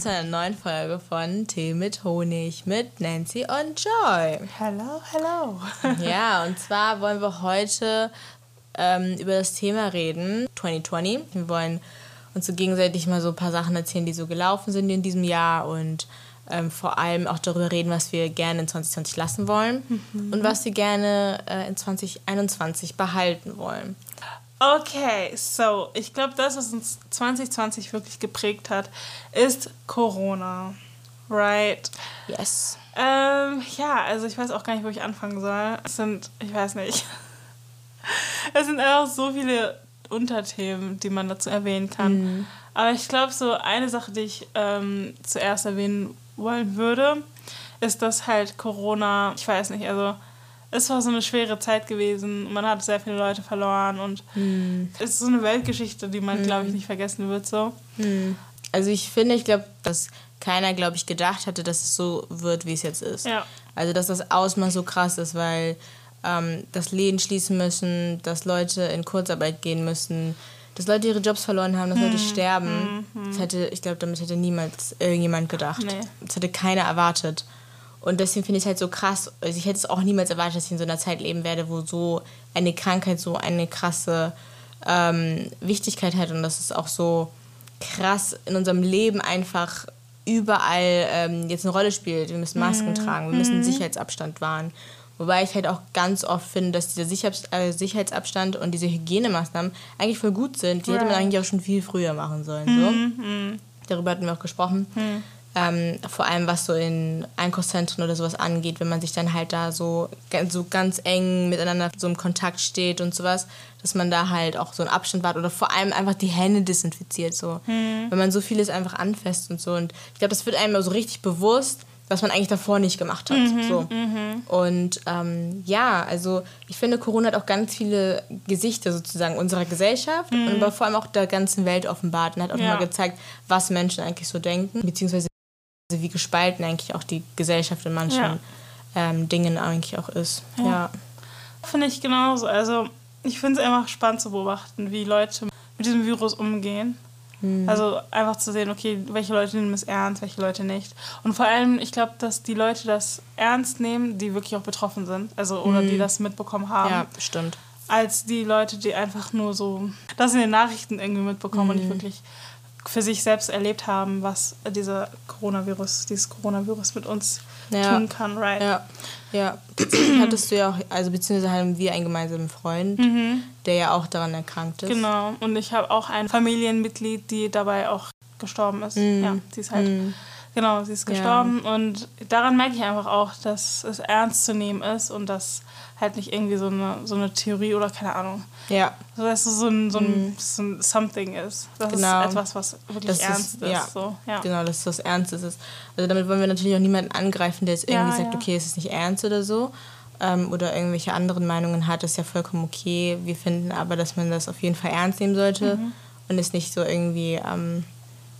Willkommen zu einer neuen Folge von Tee mit Honig mit Nancy und Joy. Hello, hello. ja, und zwar wollen wir heute ähm, über das Thema reden, 2020. Wir wollen uns so gegenseitig mal so ein paar Sachen erzählen, die so gelaufen sind in diesem Jahr und ähm, vor allem auch darüber reden, was wir gerne in 2020 lassen wollen mhm. und was wir gerne äh, in 2021 behalten wollen. Okay, so, ich glaube, das, was uns 2020 wirklich geprägt hat, ist Corona. Right? Yes. Ähm, ja, also ich weiß auch gar nicht, wo ich anfangen soll. Es sind, ich weiß nicht. es sind einfach so viele Unterthemen, die man dazu erwähnen kann. Mhm. Aber ich glaube, so eine Sache, die ich ähm, zuerst erwähnen wollen würde, ist, dass halt Corona, ich weiß nicht, also es war so eine schwere Zeit gewesen. Man hat sehr viele Leute verloren und hm. es ist so eine Weltgeschichte, die man, hm. glaube ich, nicht vergessen wird. So. Hm. Also ich finde, ich glaube, dass keiner, glaube ich, gedacht hatte, dass es so wird, wie es jetzt ist. Ja. Also dass das Ausmaß so krass ist, weil ähm, dass Läden schließen müssen, dass Leute in Kurzarbeit gehen müssen, dass Leute ihre Jobs verloren haben, dass Leute hm. sterben. Hm. Das hätte, ich glaube, damit hätte niemals irgendjemand gedacht. Nee. Das hätte keiner erwartet. Und deswegen finde ich es halt so krass. Also ich hätte es auch niemals erwartet, dass ich in so einer Zeit leben werde, wo so eine Krankheit so eine krasse ähm, Wichtigkeit hat und dass es auch so krass in unserem Leben einfach überall ähm, jetzt eine Rolle spielt. Wir müssen Masken mhm. tragen, wir müssen mhm. Sicherheitsabstand wahren. Wobei ich halt auch ganz oft finde, dass dieser äh, Sicherheitsabstand und diese Hygienemaßnahmen eigentlich voll gut sind. Die hätte man eigentlich auch schon viel früher machen sollen. So. Mhm. Darüber hatten wir auch gesprochen. Mhm. Ähm, vor allem was so in Einkaufszentren oder sowas angeht, wenn man sich dann halt da so, so ganz eng miteinander so im Kontakt steht und sowas, dass man da halt auch so einen Abstand wahrt oder vor allem einfach die Hände desinfiziert. So. Hm. Wenn man so vieles einfach anfasst und so. Und ich glaube, das wird einem so richtig bewusst, was man eigentlich davor nicht gemacht hat. Mhm, so. Mhm. Und ähm, ja, also ich finde, Corona hat auch ganz viele Gesichter sozusagen unserer Gesellschaft mhm. und aber vor allem auch der ganzen Welt offenbart und hat auch ja. mal gezeigt, was Menschen eigentlich so denken, beziehungsweise wie gespalten eigentlich auch die Gesellschaft in manchen ja. ähm, Dingen eigentlich auch ist. Ja. ja. Finde ich genauso. Also ich finde es einfach spannend zu beobachten, wie Leute mit diesem Virus umgehen. Mhm. Also einfach zu sehen, okay, welche Leute nehmen es ernst, welche Leute nicht. Und vor allem, ich glaube, dass die Leute das ernst nehmen, die wirklich auch betroffen sind. Also oder mhm. die das mitbekommen haben. Ja, stimmt. Als die Leute, die einfach nur so das in den Nachrichten irgendwie mitbekommen mhm. und nicht hm. wirklich für sich selbst erlebt haben, was dieser Coronavirus, dieses Coronavirus mit uns ja. tun kann, right? Ja, ja. Hattest du ja auch, also beziehungsweise haben wir einen gemeinsamen Freund, mhm. der ja auch daran erkrankt ist. Genau, und ich habe auch ein Familienmitglied, die dabei auch gestorben ist. Mhm. Ja, sie ist halt, mhm. genau, sie ist gestorben ja. und daran merke ich einfach auch, dass es ernst zu nehmen ist und dass halt nicht irgendwie so eine, so eine Theorie oder keine Ahnung. Ja. So, dass es so ein, so ein, mhm. so ein Something ist. Das genau. ist etwas, was wirklich das ernst ist. ist ja. So, ja. Genau, dass es was Ernstes ist. Also damit wollen wir natürlich auch niemanden angreifen, der jetzt irgendwie ja, sagt, okay, es ist nicht ernst oder so. Ähm, oder irgendwelche anderen Meinungen hat, ist ja vollkommen okay. Wir finden aber, dass man das auf jeden Fall ernst nehmen sollte mhm. und es nicht so irgendwie, ähm,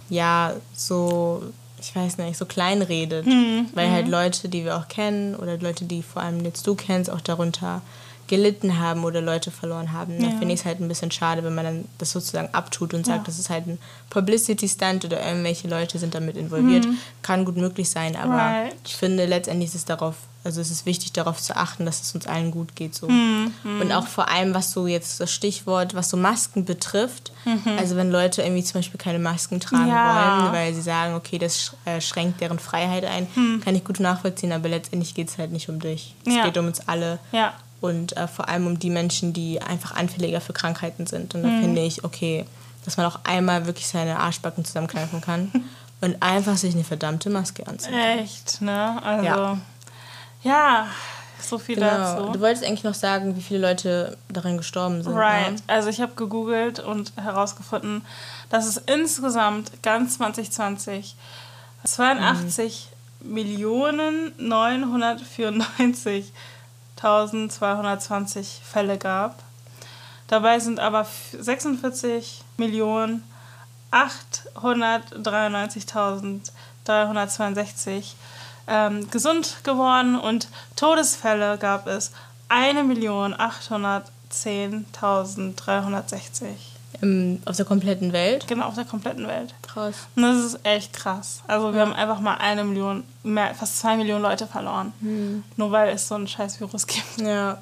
ja, so ich weiß nicht, so klein redet. Mhm. Weil halt mhm. Leute, die wir auch kennen oder Leute, die vor allem jetzt du kennst, auch darunter gelitten haben oder Leute verloren haben. Ja. Da finde ich es halt ein bisschen schade, wenn man dann das sozusagen abtut und sagt, ja. das ist halt ein Publicity-Stunt oder irgendwelche Leute sind damit involviert. Mhm. Kann gut möglich sein, aber right. ich finde, letztendlich ist es darauf also es ist wichtig darauf zu achten, dass es uns allen gut geht. So. Mhm. Und auch vor allem, was so jetzt das Stichwort, was so Masken betrifft. Mhm. Also wenn Leute irgendwie zum Beispiel keine Masken tragen ja. wollen, weil sie sagen, okay, das äh, schränkt deren Freiheit ein, mhm. kann ich gut nachvollziehen, aber letztendlich geht es halt nicht um dich. Es geht um uns alle. Und äh, vor allem um die Menschen, die einfach anfälliger für Krankheiten sind. Und da mhm. finde ich, okay, dass man auch einmal wirklich seine Arschbacken zusammenkneifen kann und einfach sich eine verdammte Maske anziehen. Echt, ne? Also. Ja. Ja, so viel genau. dazu. Du wolltest eigentlich noch sagen, wie viele Leute daran gestorben sind. Right. Ne? Also ich habe gegoogelt und herausgefunden, dass es insgesamt ganz 2020 82 mhm. Millionen 994.220 Fälle gab. Dabei sind aber 46 Millionen 893.362 ähm, gesund geworden und Todesfälle gab es 1.810.360. Im, auf der kompletten Welt? Genau, auf der kompletten Welt. Krass. Und das ist echt krass. Also wir haben einfach mal eine Million, mehr, fast zwei Millionen Leute verloren. Hm. Nur weil es so ein scheiß Virus gibt. Ja,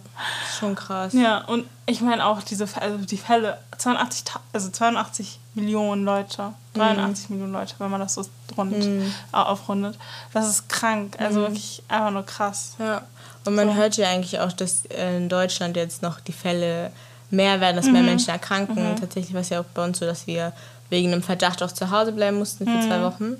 schon krass. Ja, und ich meine auch diese also die Fälle, 82, also 82 Millionen Leute, 83 mhm. Millionen Leute, wenn man das so rund mhm. aufrundet. Das ist krank, also mhm. wirklich einfach nur krass. Ja, und man so. hört ja eigentlich auch, dass in Deutschland jetzt noch die Fälle mehr werden, dass mehr mhm. Menschen erkranken. Mhm. Tatsächlich war es ja auch bei uns so, dass wir wegen einem Verdacht auch zu Hause bleiben mussten für zwei mhm. Wochen.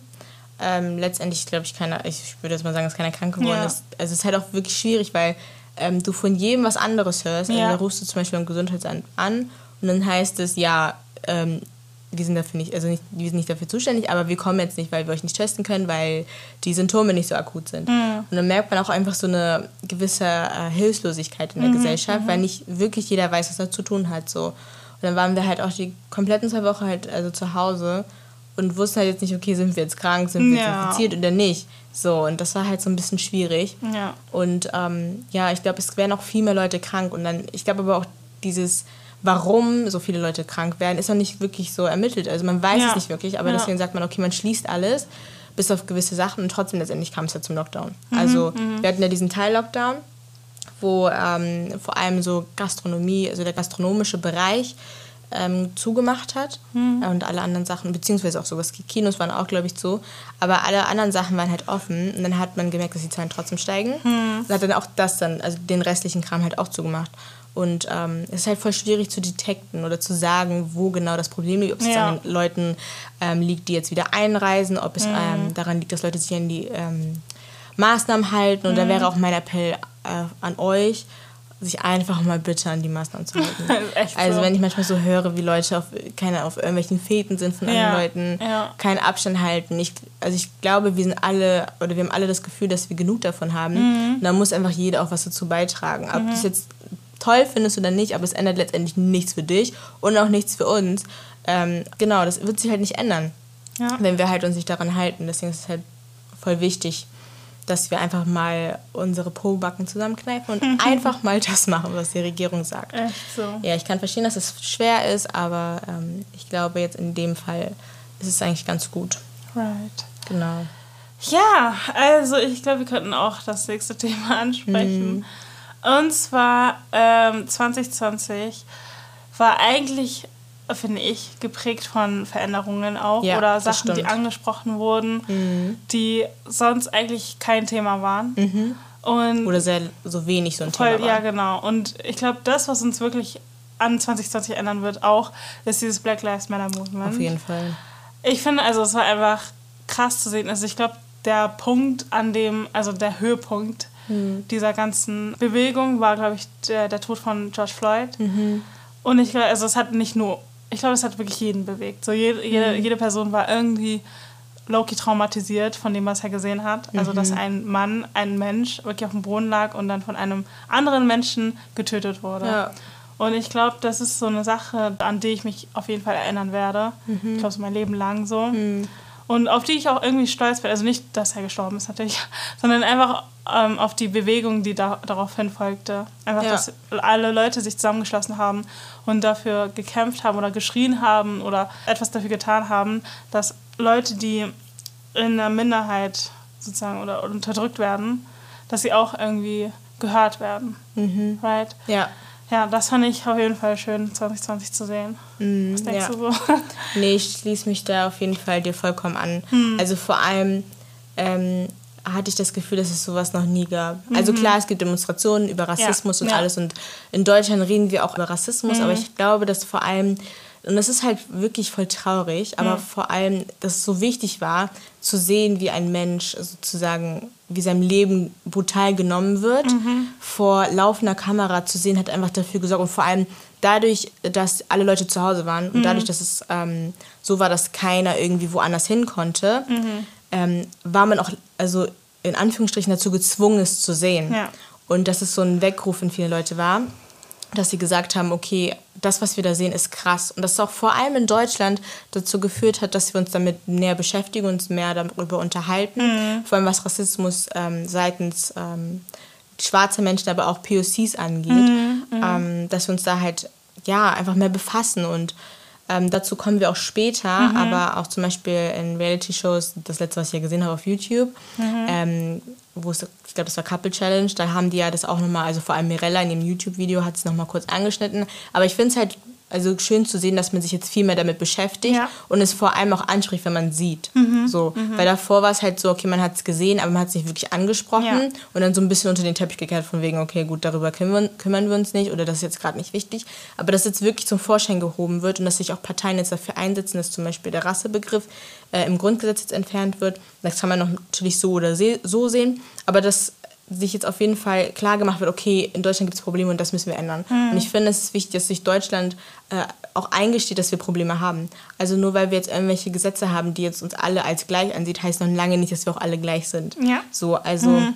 Ähm, letztendlich glaube ich keiner, ich würde jetzt mal sagen, dass keiner krank geworden ja. ist. Also es ist halt auch wirklich schwierig, weil ähm, du von jedem was anderes hörst. Also ja. da rufst du zum Beispiel am Gesundheitsamt an und dann heißt es, ja, ähm, wir sind dafür nicht, also nicht, wir sind nicht dafür zuständig, aber wir kommen jetzt nicht, weil wir euch nicht testen können, weil die Symptome nicht so akut sind. Mhm. Und dann merkt man auch einfach so eine gewisse äh, Hilflosigkeit in der mhm, Gesellschaft, weil mhm. nicht wirklich jeder weiß, was er zu tun hat. So. Und dann waren wir halt auch die kompletten zwei Wochen halt also zu Hause und wussten halt jetzt nicht, okay, sind wir jetzt krank, sind wir ja. jetzt infiziert oder nicht. So, und das war halt so ein bisschen schwierig. Ja. Und ähm, ja, ich glaube, es wären auch viel mehr Leute krank. Und dann, ich glaube aber auch dieses warum so viele Leute krank werden, ist noch nicht wirklich so ermittelt. Also man weiß ja. es nicht wirklich, aber ja. deswegen sagt man, okay, man schließt alles bis auf gewisse Sachen und trotzdem letztendlich kam es ja zum Lockdown. Mhm, also mhm. wir hatten ja diesen Teil-Lockdown, wo ähm, vor allem so Gastronomie, also der gastronomische Bereich ähm, zugemacht hat mhm. und alle anderen Sachen, beziehungsweise auch sowas, Kinos waren auch, glaube ich, zu, aber alle anderen Sachen waren halt offen und dann hat man gemerkt, dass die Zahlen trotzdem steigen mhm. und hat dann auch das dann, also den restlichen Kram halt auch zugemacht. Und ähm, es ist halt voll schwierig zu detekten oder zu sagen, wo genau das Problem liegt. Ob es ja. an den Leuten ähm, liegt, die jetzt wieder einreisen, ob es mhm. ähm, daran liegt, dass Leute sich an die ähm, Maßnahmen halten. Und mhm. da wäre auch mein Appell äh, an euch, sich einfach mal bitte an die Maßnahmen zu halten. also so. wenn ich manchmal so höre, wie Leute auf, keine, auf irgendwelchen Feten sind von ja. anderen Leuten, ja. keinen Abstand halten. Ich, also ich glaube, wir sind alle, oder wir haben alle das Gefühl, dass wir genug davon haben. Mhm. Und da muss einfach jeder auch was dazu beitragen. Ob mhm. das jetzt toll findest oder nicht, aber es ändert letztendlich nichts für dich und auch nichts für uns. Ähm, genau, das wird sich halt nicht ändern, ja. wenn wir halt uns nicht daran halten. Deswegen ist es halt voll wichtig, dass wir einfach mal unsere Po-Backen zusammenkneifen und einfach mal das machen, was die Regierung sagt. Echt so. Ja, ich kann verstehen, dass es schwer ist, aber ähm, ich glaube, jetzt in dem Fall ist es eigentlich ganz gut. Right. Genau. Ja, also ich glaube, wir könnten auch das nächste Thema ansprechen. Mhm. Und zwar ähm, 2020 war eigentlich, finde ich, geprägt von Veränderungen auch ja, oder Sachen, die angesprochen wurden, mhm. die sonst eigentlich kein Thema waren. Mhm. Und oder sehr so wenig so ein voll, Thema war. Ja, genau. Und ich glaube, das, was uns wirklich an 2020 ändern wird, auch, ist dieses Black Lives Matter Movement. Auf jeden Fall. Ich finde, also es war einfach krass zu sehen. Also ich glaube, der Punkt, an dem, also der Höhepunkt mhm. dieser ganzen Bewegung war, glaube ich, der, der Tod von George Floyd. Mhm. Und ich glaube, also es hat nicht nur, ich glaube, es hat wirklich jeden bewegt. So jede, jede, mhm. jede Person war irgendwie Loki traumatisiert von dem, was er gesehen hat. Also, dass mhm. ein Mann, ein Mensch wirklich auf dem Boden lag und dann von einem anderen Menschen getötet wurde. Ja. Und ich glaube, das ist so eine Sache, an die ich mich auf jeden Fall erinnern werde. Mhm. Ich glaube, so mein Leben lang so. Mhm und auf die ich auch irgendwie stolz bin. Also nicht, dass er gestorben ist natürlich, sondern einfach ähm, auf die Bewegung, die da, daraufhin folgte. Einfach, ja. dass alle Leute sich zusammengeschlossen haben und dafür gekämpft haben oder geschrien haben oder etwas dafür getan haben, dass Leute, die in der Minderheit sozusagen oder unterdrückt werden, dass sie auch irgendwie gehört werden. Mhm. Right? Ja ja, das fand ich auf jeden Fall schön, 2020 zu sehen. Mm, Was denkst ja. du so? nee, ich schließe mich da auf jeden Fall dir vollkommen an. Mm. Also vor allem ähm, hatte ich das Gefühl, dass es sowas noch nie gab. Mhm. Also klar, es gibt Demonstrationen über Rassismus ja. und ja. alles und in Deutschland reden wir auch über Rassismus, mhm. aber ich glaube, dass vor allem und das ist halt wirklich voll traurig, aber mhm. vor allem, dass es so wichtig war, zu sehen, wie ein Mensch sozusagen, wie sein Leben brutal genommen wird, mhm. vor laufender Kamera zu sehen, hat einfach dafür gesorgt. Und vor allem dadurch, dass alle Leute zu Hause waren und mhm. dadurch, dass es ähm, so war, dass keiner irgendwie woanders hin konnte, mhm. ähm, war man auch, also in Anführungsstrichen dazu gezwungen, es zu sehen. Ja. Und dass es so ein Weckruf in viele Leute war dass sie gesagt haben, okay, das, was wir da sehen, ist krass. Und das auch vor allem in Deutschland dazu geführt hat, dass wir uns damit näher beschäftigen, uns mehr darüber unterhalten, mhm. vor allem was Rassismus ähm, seitens ähm, schwarzer Menschen, aber auch POCs angeht, mhm. mhm. ähm, dass wir uns da halt ja einfach mehr befassen und Ähm, dazu kommen wir auch später, mhm. aber auch zum Beispiel in Reality-Shows, das letzte, was ich ja gesehen habe auf YouTube, mhm. ähm, wo es, glaube, das war Couple Challenge, da haben die ja das auch nochmal, also vor allem Mirella in ihrem YouTube-Video hat es nochmal kurz angeschnitten. Aber ich finde es halt also schön zu sehen, dass man sich jetzt viel mehr damit beschäftigt ja. und es vor allem auch anspricht, wenn man sieht. Mhm. So, mhm. Weil davor war es halt so, okay, man hat es gesehen, aber man hat es nicht wirklich angesprochen ja. und dann so ein bisschen unter den Teppich gekehrt von wegen, okay, gut, darüber kümmern, kümmern wir uns nicht oder das ist jetzt gerade nicht wichtig. Aber dass jetzt wirklich zum Vorschein gehoben wird und dass sich auch Parteien jetzt dafür einsetzen, dass zum Beispiel der Rassebegriff äh, im Grundgesetz jetzt entfernt wird. Das kann man noch natürlich so oder so sehen, aber das sich jetzt auf jeden Fall klar gemacht wird, okay, in Deutschland gibt es Probleme und das müssen wir ändern. Mhm. Und ich finde, es ist wichtig, dass sich Deutschland äh, auch eingesteht, dass wir Probleme haben. Also nur weil wir jetzt irgendwelche Gesetze haben, die jetzt uns alle als gleich ansieht, heißt noch lange nicht, dass wir auch alle gleich sind. Ja. So, also mhm.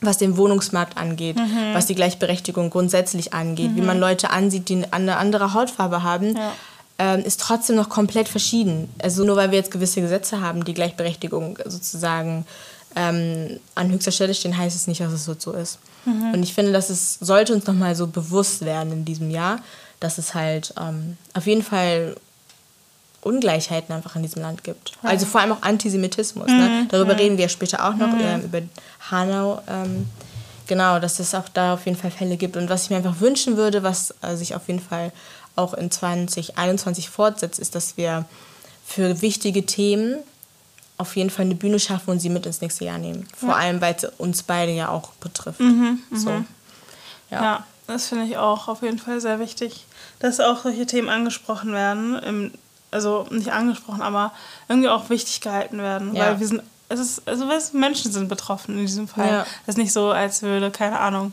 was den Wohnungsmarkt angeht, mhm. was die Gleichberechtigung grundsätzlich angeht, wie man Leute ansieht, die eine andere Hautfarbe haben. Ja. Ähm, ist trotzdem noch komplett verschieden. Also nur weil wir jetzt gewisse Gesetze haben, die Gleichberechtigung sozusagen ähm, an höchster Stelle stehen, heißt es nicht, dass es so ist. Mhm. Und ich finde, dass es sollte uns nochmal so bewusst werden in diesem Jahr, dass es halt ähm, auf jeden Fall Ungleichheiten einfach in diesem Land gibt. Ja. Also vor allem auch Antisemitismus. Ne? Mhm. Ne? Darüber mhm. reden wir später auch noch, mhm. äh, über Hanau. Ähm, genau, dass es auch da auf jeden Fall Fälle gibt. Und was ich mir einfach wünschen würde, was äh, sich auf jeden Fall auch in 2021 fortsetzt, ist, dass wir für wichtige Themen auf jeden Fall eine Bühne schaffen und sie mit ins nächste Jahr nehmen. Vor ja. allem, weil es uns beide ja auch betrifft. Mhm, so. Mhm. Ja. ja. das finde ich auch auf jeden Fall sehr wichtig, dass auch solche Themen angesprochen werden. Im, also nicht angesprochen, aber irgendwie auch wichtig gehalten werden. Ja. Weil wir sind, es ist, also weißt, Menschen sind betroffen in diesem Fall. Es ist nicht so, als würde, keine Ahnung,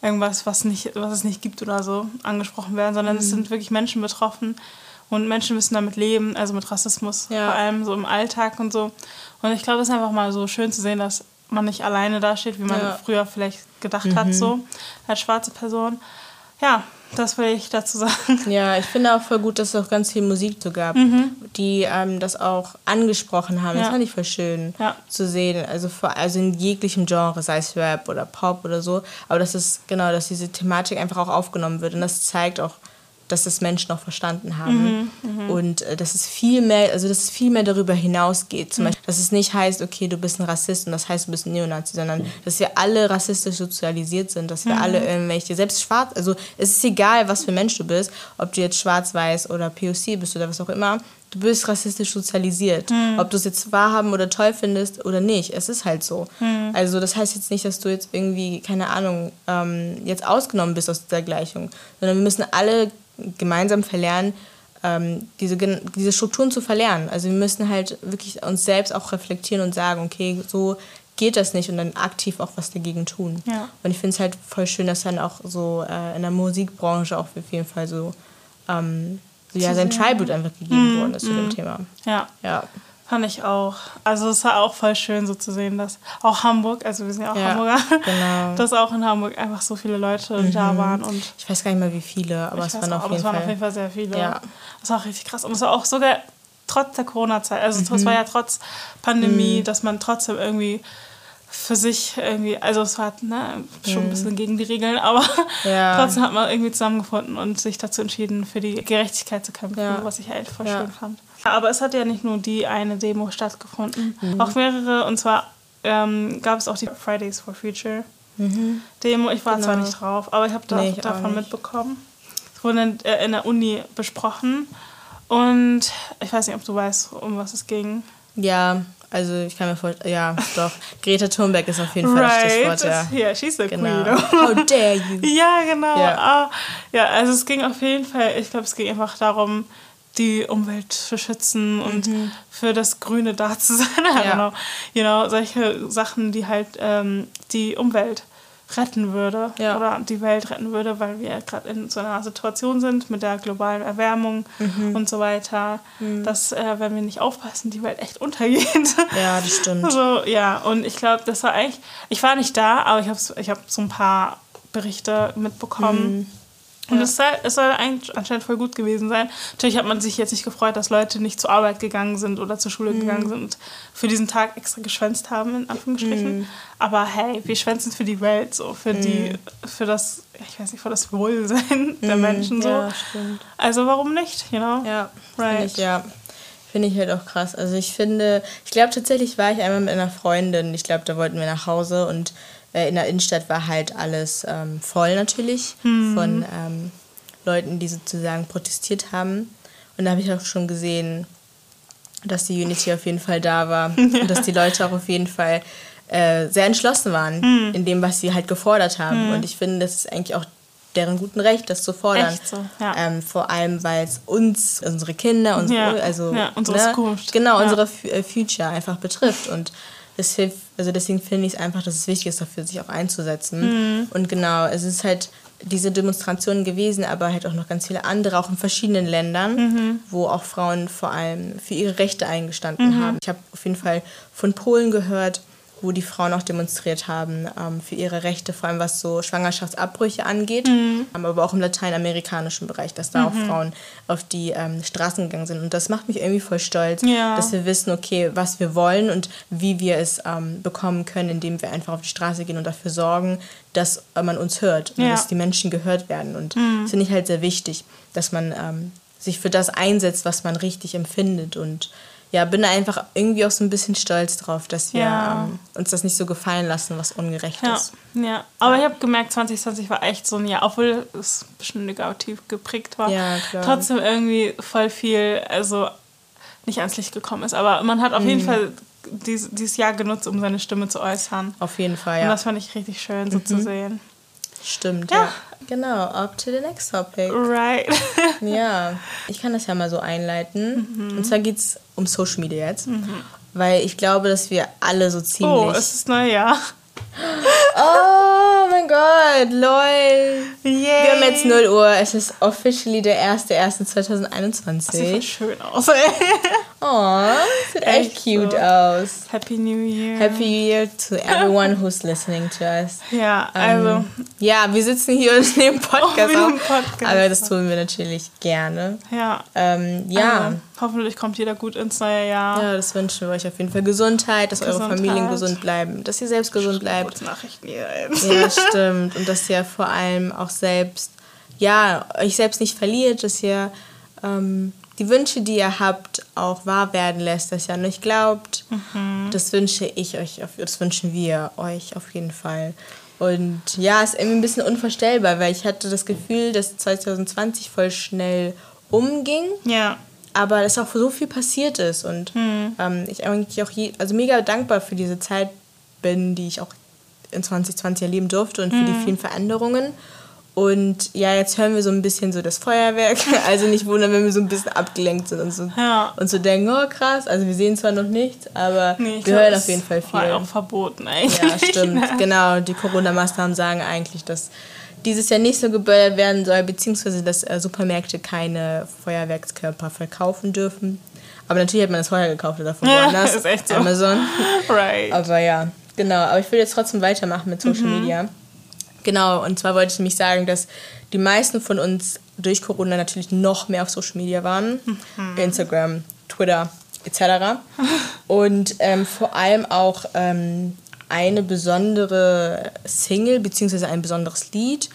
irgendwas, was, nicht, was es nicht gibt oder so, angesprochen werden, sondern mhm. es sind wirklich Menschen betroffen und Menschen müssen damit leben, also mit Rassismus, ja. vor allem so im Alltag und so. Und ich glaube, es ist einfach mal so schön zu sehen, dass man nicht alleine dasteht, wie man ja. früher vielleicht gedacht mhm. hat, so als schwarze Person. Ja, das will ich dazu sagen. Ja, ich finde auch voll gut, dass es auch ganz viel Musik so gab, mhm. die ähm, das auch angesprochen haben. Ja. Das fand ich voll schön ja. zu sehen. Also, vor, also in jeglichem Genre, sei es Rap oder Pop oder so. Aber dass es, genau, dass diese Thematik einfach auch aufgenommen wird. Und das zeigt auch, dass das Menschen auch verstanden haben. Mhm, mh. Und äh, dass es viel mehr, also dass es viel mehr darüber hinausgeht. Zum mhm. Beispiel, dass es nicht heißt, okay, du bist ein Rassist und das heißt, du bist ein Neonazi, sondern dass wir alle rassistisch sozialisiert sind, dass wir mhm. alle irgendwelche, selbst schwarz, also es ist egal, was für Mensch du bist, ob du jetzt schwarz-weiß oder POC bist oder was auch immer, du bist rassistisch sozialisiert. Mhm. Ob du es jetzt wahrhaben oder toll findest oder nicht, es ist halt so. Mhm. Also das heißt jetzt nicht, dass du jetzt irgendwie, keine Ahnung, ähm, jetzt ausgenommen bist aus der Gleichung, sondern wir müssen alle gemeinsam verlernen, ähm, diese, diese Strukturen zu verlernen. Also wir müssen halt wirklich uns selbst auch reflektieren und sagen, okay, so geht das nicht und dann aktiv auch was dagegen tun. Ja. Und ich finde es halt voll schön, dass dann auch so äh, in der Musikbranche auch auf jeden Fall so, ähm, so ja, sein Tribute einfach gegeben mm, worden ist zu dem Thema. Ja. ja. Fand ich auch. Also es war auch voll schön so zu sehen, dass auch Hamburg, also wir sind ja auch ja, Hamburger, genau. dass auch in Hamburg einfach so viele Leute mhm. da waren. Und ich weiß gar nicht mehr wie viele, aber es waren, auf, aber jeden es waren auf jeden Fall sehr viele. Ja. Das war auch richtig krass. Und es war auch sogar trotz der Corona-Zeit, also mhm. es war ja trotz Pandemie, mhm. dass man trotzdem irgendwie für sich irgendwie, also es war ne, schon ein mhm. bisschen gegen die Regeln, aber ja. trotzdem hat man irgendwie zusammengefunden und sich dazu entschieden, für die Gerechtigkeit zu kämpfen, ja. was ich halt voll schön fand. Aber es hat ja nicht nur die eine Demo stattgefunden, mhm. auch mehrere. Und zwar ähm, gab es auch die Fridays for Future mhm. Demo. Ich war genau. zwar nicht drauf, aber ich habe da, nee, davon mitbekommen. Es wurde in, äh, in der Uni besprochen. Und ich weiß nicht, ob du weißt, um was es ging. Ja, also ich kann mir vorstellen, ja, doch. Greta Thunberg ist auf jeden Fall right. das Stichwort, ja. Yeah, she's the genau. queen. How dare you. ja, genau. Ja. Ah, ja, also es ging auf jeden Fall, ich glaube, es ging einfach darum, die Umwelt zu schützen und mhm. für das Grüne da zu sein. ja. genau. You know, solche Sachen, die halt ähm, die Umwelt retten würde ja. oder die Welt retten würde, weil wir gerade in so einer Situation sind mit der globalen Erwärmung mhm. und so weiter, mhm. dass, äh, wenn wir nicht aufpassen, die Welt echt untergeht. Ja, das stimmt. Also, ja, und ich glaube, das war eigentlich, ich war nicht da, aber ich habe ich hab so ein paar Berichte mitbekommen. Und ja. es, soll, es soll anscheinend voll gut gewesen sein. Natürlich hat man sich jetzt nicht gefreut, dass Leute nicht zur Arbeit gegangen sind oder zur Schule mhm. gegangen sind und für diesen Tag extra geschwänzt haben, in Anführungsstrichen. Mhm. Aber hey, wir schwänzen für die Welt, so, für mhm. die, für das, ich weiß nicht, für das Wohlsein der mhm. Menschen so. Ja, stimmt. Also warum nicht, you know? Ja, right. Finde ich, ja. Finde ich halt auch krass. Also ich finde, ich glaube tatsächlich war ich einmal mit einer Freundin, ich glaube, da wollten wir nach Hause und äh, in der Innenstadt war halt alles ähm, voll natürlich mhm. von ähm, Leuten, die sozusagen protestiert haben. Und da habe ich auch schon gesehen, dass die Unity auf jeden Fall da war ja. und dass die Leute auch auf jeden Fall äh, sehr entschlossen waren mhm. in dem, was sie halt gefordert haben. Mhm. Und ich finde, das ist eigentlich auch deren guten Recht, das zu fordern. So, ja. ähm, vor allem, weil es uns, unsere Kinder, unsere, ja. also ja, unsere ne, Zukunft, genau unsere äh, Future einfach betrifft und das hilft, also deswegen finde ich es einfach, dass es wichtig ist, dafür sich auch einzusetzen. Mhm. Und genau, es ist halt diese Demonstrationen gewesen, aber halt auch noch ganz viele andere, auch in verschiedenen Ländern, mhm. wo auch Frauen vor allem für ihre Rechte eingestanden mhm. haben. Ich habe auf jeden Fall von Polen gehört, wo die Frauen auch demonstriert haben ähm, für ihre Rechte, vor allem was so Schwangerschaftsabbrüche angeht, mhm. Ähm, aber auch im lateinamerikanischen Bereich, dass da mhm. auch Frauen auf die ähm, Straßen gegangen sind. Und das macht mich irgendwie voll stolz, ja. dass wir wissen, okay, was wir wollen und wie wir es ähm, bekommen können, indem wir einfach auf die Straße gehen und dafür sorgen, dass man uns hört und ja. dass die Menschen gehört werden. Und mhm. das finde ich halt sehr wichtig, dass man ähm, sich für das einsetzt, was man richtig empfindet und ja, bin da einfach irgendwie auch so ein bisschen stolz drauf, dass wir ja. ähm, uns das nicht so gefallen lassen, was ungerecht ja. ist. Ja, aber ich habe gemerkt, 2020 war echt so ein Jahr, obwohl es ein bisschen negativ geprägt war, ja, trotzdem irgendwie voll viel, also nicht ans Licht gekommen ist. Aber man hat auf mhm. jeden Fall dies, dieses Jahr genutzt, um seine Stimme zu äußern. Auf jeden Fall, ja. Und das fand ich richtig schön, so mhm. zu sehen. Stimmt, ja. ja. Genau, up to the next topic. Right. ja, ich kann das ja mal so einleiten. Mhm. Und zwar geht es um Social Media jetzt. Mhm. Weil ich glaube, dass wir alle so ziemlich. Oh, es ist Neujahr. Oh mein Gott, lol. Yay. Wir haben jetzt 0 Uhr. Es ist officially der 1.1.2021. Das sieht schön aus, Oh, sieht echt, echt cute so. aus. Happy New Year. Happy New Year to everyone who's listening to us. Ja, also. Um, ja, wir sitzen hier und nehmen Podcast oh, auf. Podcast. Aber das tun wir natürlich gerne. Ja. Ähm, ja. Also, hoffentlich kommt jeder gut ins neue Jahr. Ja, das wünschen wir euch auf jeden Fall. Gesundheit, dass Gesundheit. eure Familien gesund bleiben, dass ihr selbst gesund bleibt. Nachrichten hier. Ja, stimmt. Und dass ihr vor allem auch selbst, ja, euch selbst nicht verliert, dass ihr ähm, die Wünsche, die ihr habt, auch wahr werden lässt, dass ihr an euch glaubt. Mhm. Das wünsche ich euch, das wünschen wir euch auf jeden Fall. Und ja, ist irgendwie ein bisschen unvorstellbar, weil ich hatte das Gefühl, dass 2020 voll schnell umging. Ja. Aber dass auch so viel passiert ist und mhm. ähm, ich eigentlich auch je, also mega dankbar für diese Zeit bin, die ich auch in 2020 erleben durfte und für mhm. die vielen Veränderungen. Und ja, jetzt hören wir so ein bisschen so das Feuerwerk. Also nicht wundern, wenn wir so ein bisschen abgelenkt sind und so, ja. und so denken, oh krass, also wir sehen zwar noch nichts, aber nee, wir hören auf jeden Fall viel. War auch verboten eigentlich. Ja, stimmt. genau, die Corona-Maßnahmen sagen eigentlich, dass dieses Jahr nicht so geböllert werden soll, beziehungsweise dass äh, Supermärkte keine Feuerwerkskörper verkaufen dürfen. Aber natürlich hat man das vorher gekauft oder von woanders. Ja, ist echt so. Amazon. right. Aber ja, genau. Aber ich will jetzt trotzdem weitermachen mit Social mhm. Media. Genau, und zwar wollte ich nämlich sagen, dass die meisten von uns durch Corona natürlich noch mehr auf Social Media waren. Mhm. Instagram, Twitter etc. und ähm, vor allem auch ähm, eine besondere Single bzw. ein besonderes Lied,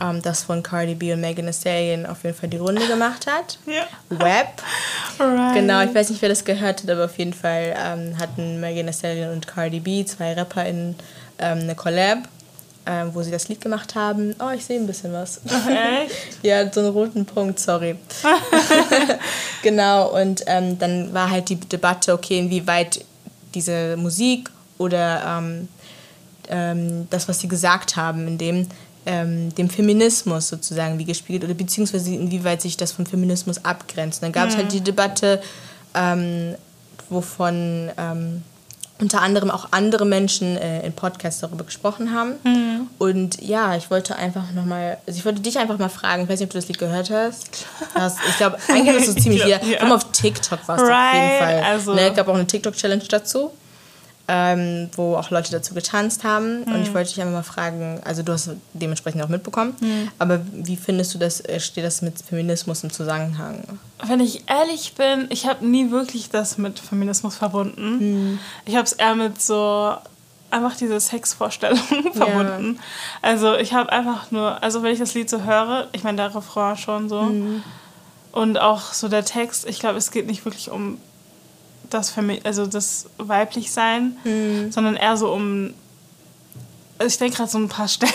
ähm, das von Cardi B und Megan Thee Stallion auf jeden Fall die Runde gemacht hat. Ja. Web. Right. Genau, ich weiß nicht, wer das gehört hat, aber auf jeden Fall ähm, hatten Megan Thee Stallion und Cardi B, zwei RapperInnen, ähm, eine Collab ähm, wo sie das Lied gemacht haben. Oh, ich sehe ein bisschen was. Echt? ja, so einen roten Punkt, sorry. genau, und ähm, dann war halt die Debatte, okay, inwieweit diese Musik oder ähm, ähm das, was sie gesagt haben, in dem, ähm, dem Feminismus sozusagen wie gespiegelt oder beziehungsweise inwieweit sich das vom Feminismus abgrenzt. Und dann gab es halt mhm. halt die Debatte, ähm, wovon unter anderem auch andere Menschen äh, in Podcasts darüber gesprochen haben. Mhm. Und ja, ich wollte einfach nochmal, also ich wollte dich einfach mal fragen, ich weiß nicht, ob du das Lied gehört hast. hast ich glaube, eigentlich hast du ziemlich wieder, ja. auf TikTok warst right. auf jeden Fall. Also. Ne, es gab auch eine TikTok-Challenge dazu. Ähm, wo auch Leute dazu getanzt haben. Mhm. Und ich wollte dich einfach mal fragen, also du hast dementsprechend auch mitbekommen, mhm. aber wie findest du das, äh, steht das mit Feminismus im Zusammenhang? Wenn ich ehrlich bin, ich habe nie wirklich das mit Feminismus verbunden. Mhm. Ich habe es eher mit so einfach diese Sexvorstellung verbunden. Ja. Also ich habe einfach nur, also wenn ich das Lied so höre, ich meine der Refrain schon so mhm. und auch so der Text, ich glaube, es geht nicht wirklich um das, also das Weiblichsein, mhm. sondern eher so um also ich denke gerade so ein paar Stellen.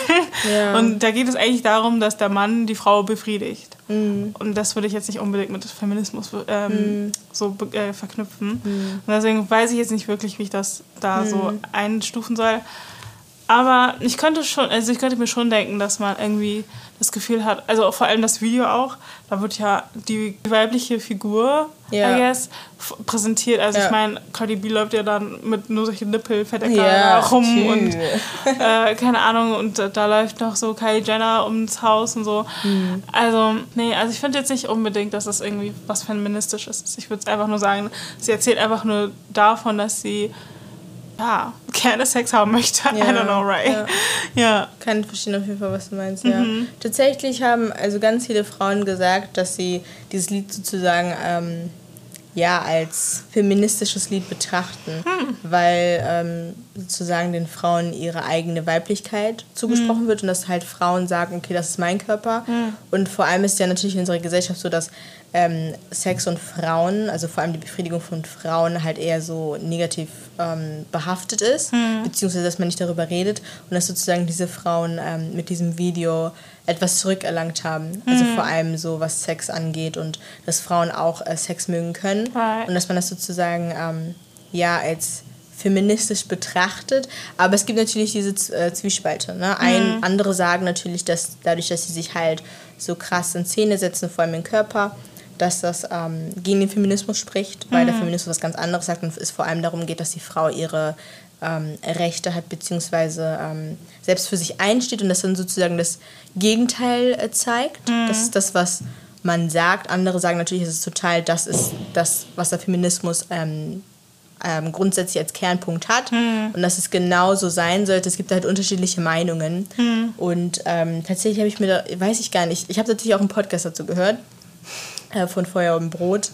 Ja. Und da geht es eigentlich darum, dass der Mann die Frau befriedigt. Mhm. Und das würde ich jetzt nicht unbedingt mit Feminismus ähm, mhm. so äh, verknüpfen. Mhm. Und deswegen weiß ich jetzt nicht wirklich, wie ich das da so mhm. einstufen soll. Aber ich könnte schon, also ich könnte mir schon denken, dass man irgendwie das Gefühl hat, also vor allem das Video auch, da wird ja die weibliche Figur, ja. I guess, präsentiert. Also ja. ich meine, Cardi B läuft ja dann mit nur solchen Nippel, Fettecker ja, rum tschü. und äh, keine Ahnung, und da läuft noch so Kylie Jenner ums Haus und so. Mhm. Also, nee, also ich finde jetzt nicht unbedingt, dass das irgendwie was Feministisches ist. Ich würde es einfach nur sagen, sie erzählt einfach nur davon, dass sie ja, gerne Sex haben möchte. Ja, I don't know, right? Ja. ja. Kann verstehen auf jeden Fall, was du meinst, ja. Mhm. Tatsächlich haben also ganz viele Frauen gesagt, dass sie dieses Lied sozusagen ähm, ja als feministisches Lied betrachten, hm. weil ähm, sozusagen den Frauen ihre eigene Weiblichkeit zugesprochen hm. wird und dass halt Frauen sagen, okay, das ist mein Körper. Hm. Und vor allem ist ja natürlich in unserer Gesellschaft so, dass ähm, Sex und Frauen, also vor allem die Befriedigung von Frauen, halt eher so negativ ähm, behaftet ist, hm. beziehungsweise dass man nicht darüber redet und dass sozusagen diese Frauen ähm, mit diesem Video etwas zurückerlangt haben. Also hm. vor allem so, was Sex angeht und dass Frauen auch äh, Sex mögen können right. und dass man das sozusagen ähm, ja als feministisch betrachtet. Aber es gibt natürlich diese äh, Zwiespalte. Ne? Ein, mhm. Andere sagen natürlich, dass dadurch, dass sie sich halt so krass in Szene setzen, vor allem im Körper, dass das ähm, gegen den Feminismus spricht, weil mhm. der Feminismus was ganz anderes sagt und es vor allem darum geht, dass die Frau ihre ähm, Rechte hat, beziehungsweise ähm, selbst für sich einsteht und das dann sozusagen das Gegenteil äh, zeigt. Mhm. Das ist das, was man sagt. Andere sagen natürlich, es ist total, das ist das, was der Feminismus ähm, ähm, grundsätzlich als Kernpunkt hat mhm. und dass es genauso sein sollte. Es gibt halt unterschiedliche Meinungen. Mhm. Und ähm, tatsächlich habe ich mir da, weiß ich gar nicht, ich habe natürlich auch einen Podcast dazu gehört äh, von Feuer und Brot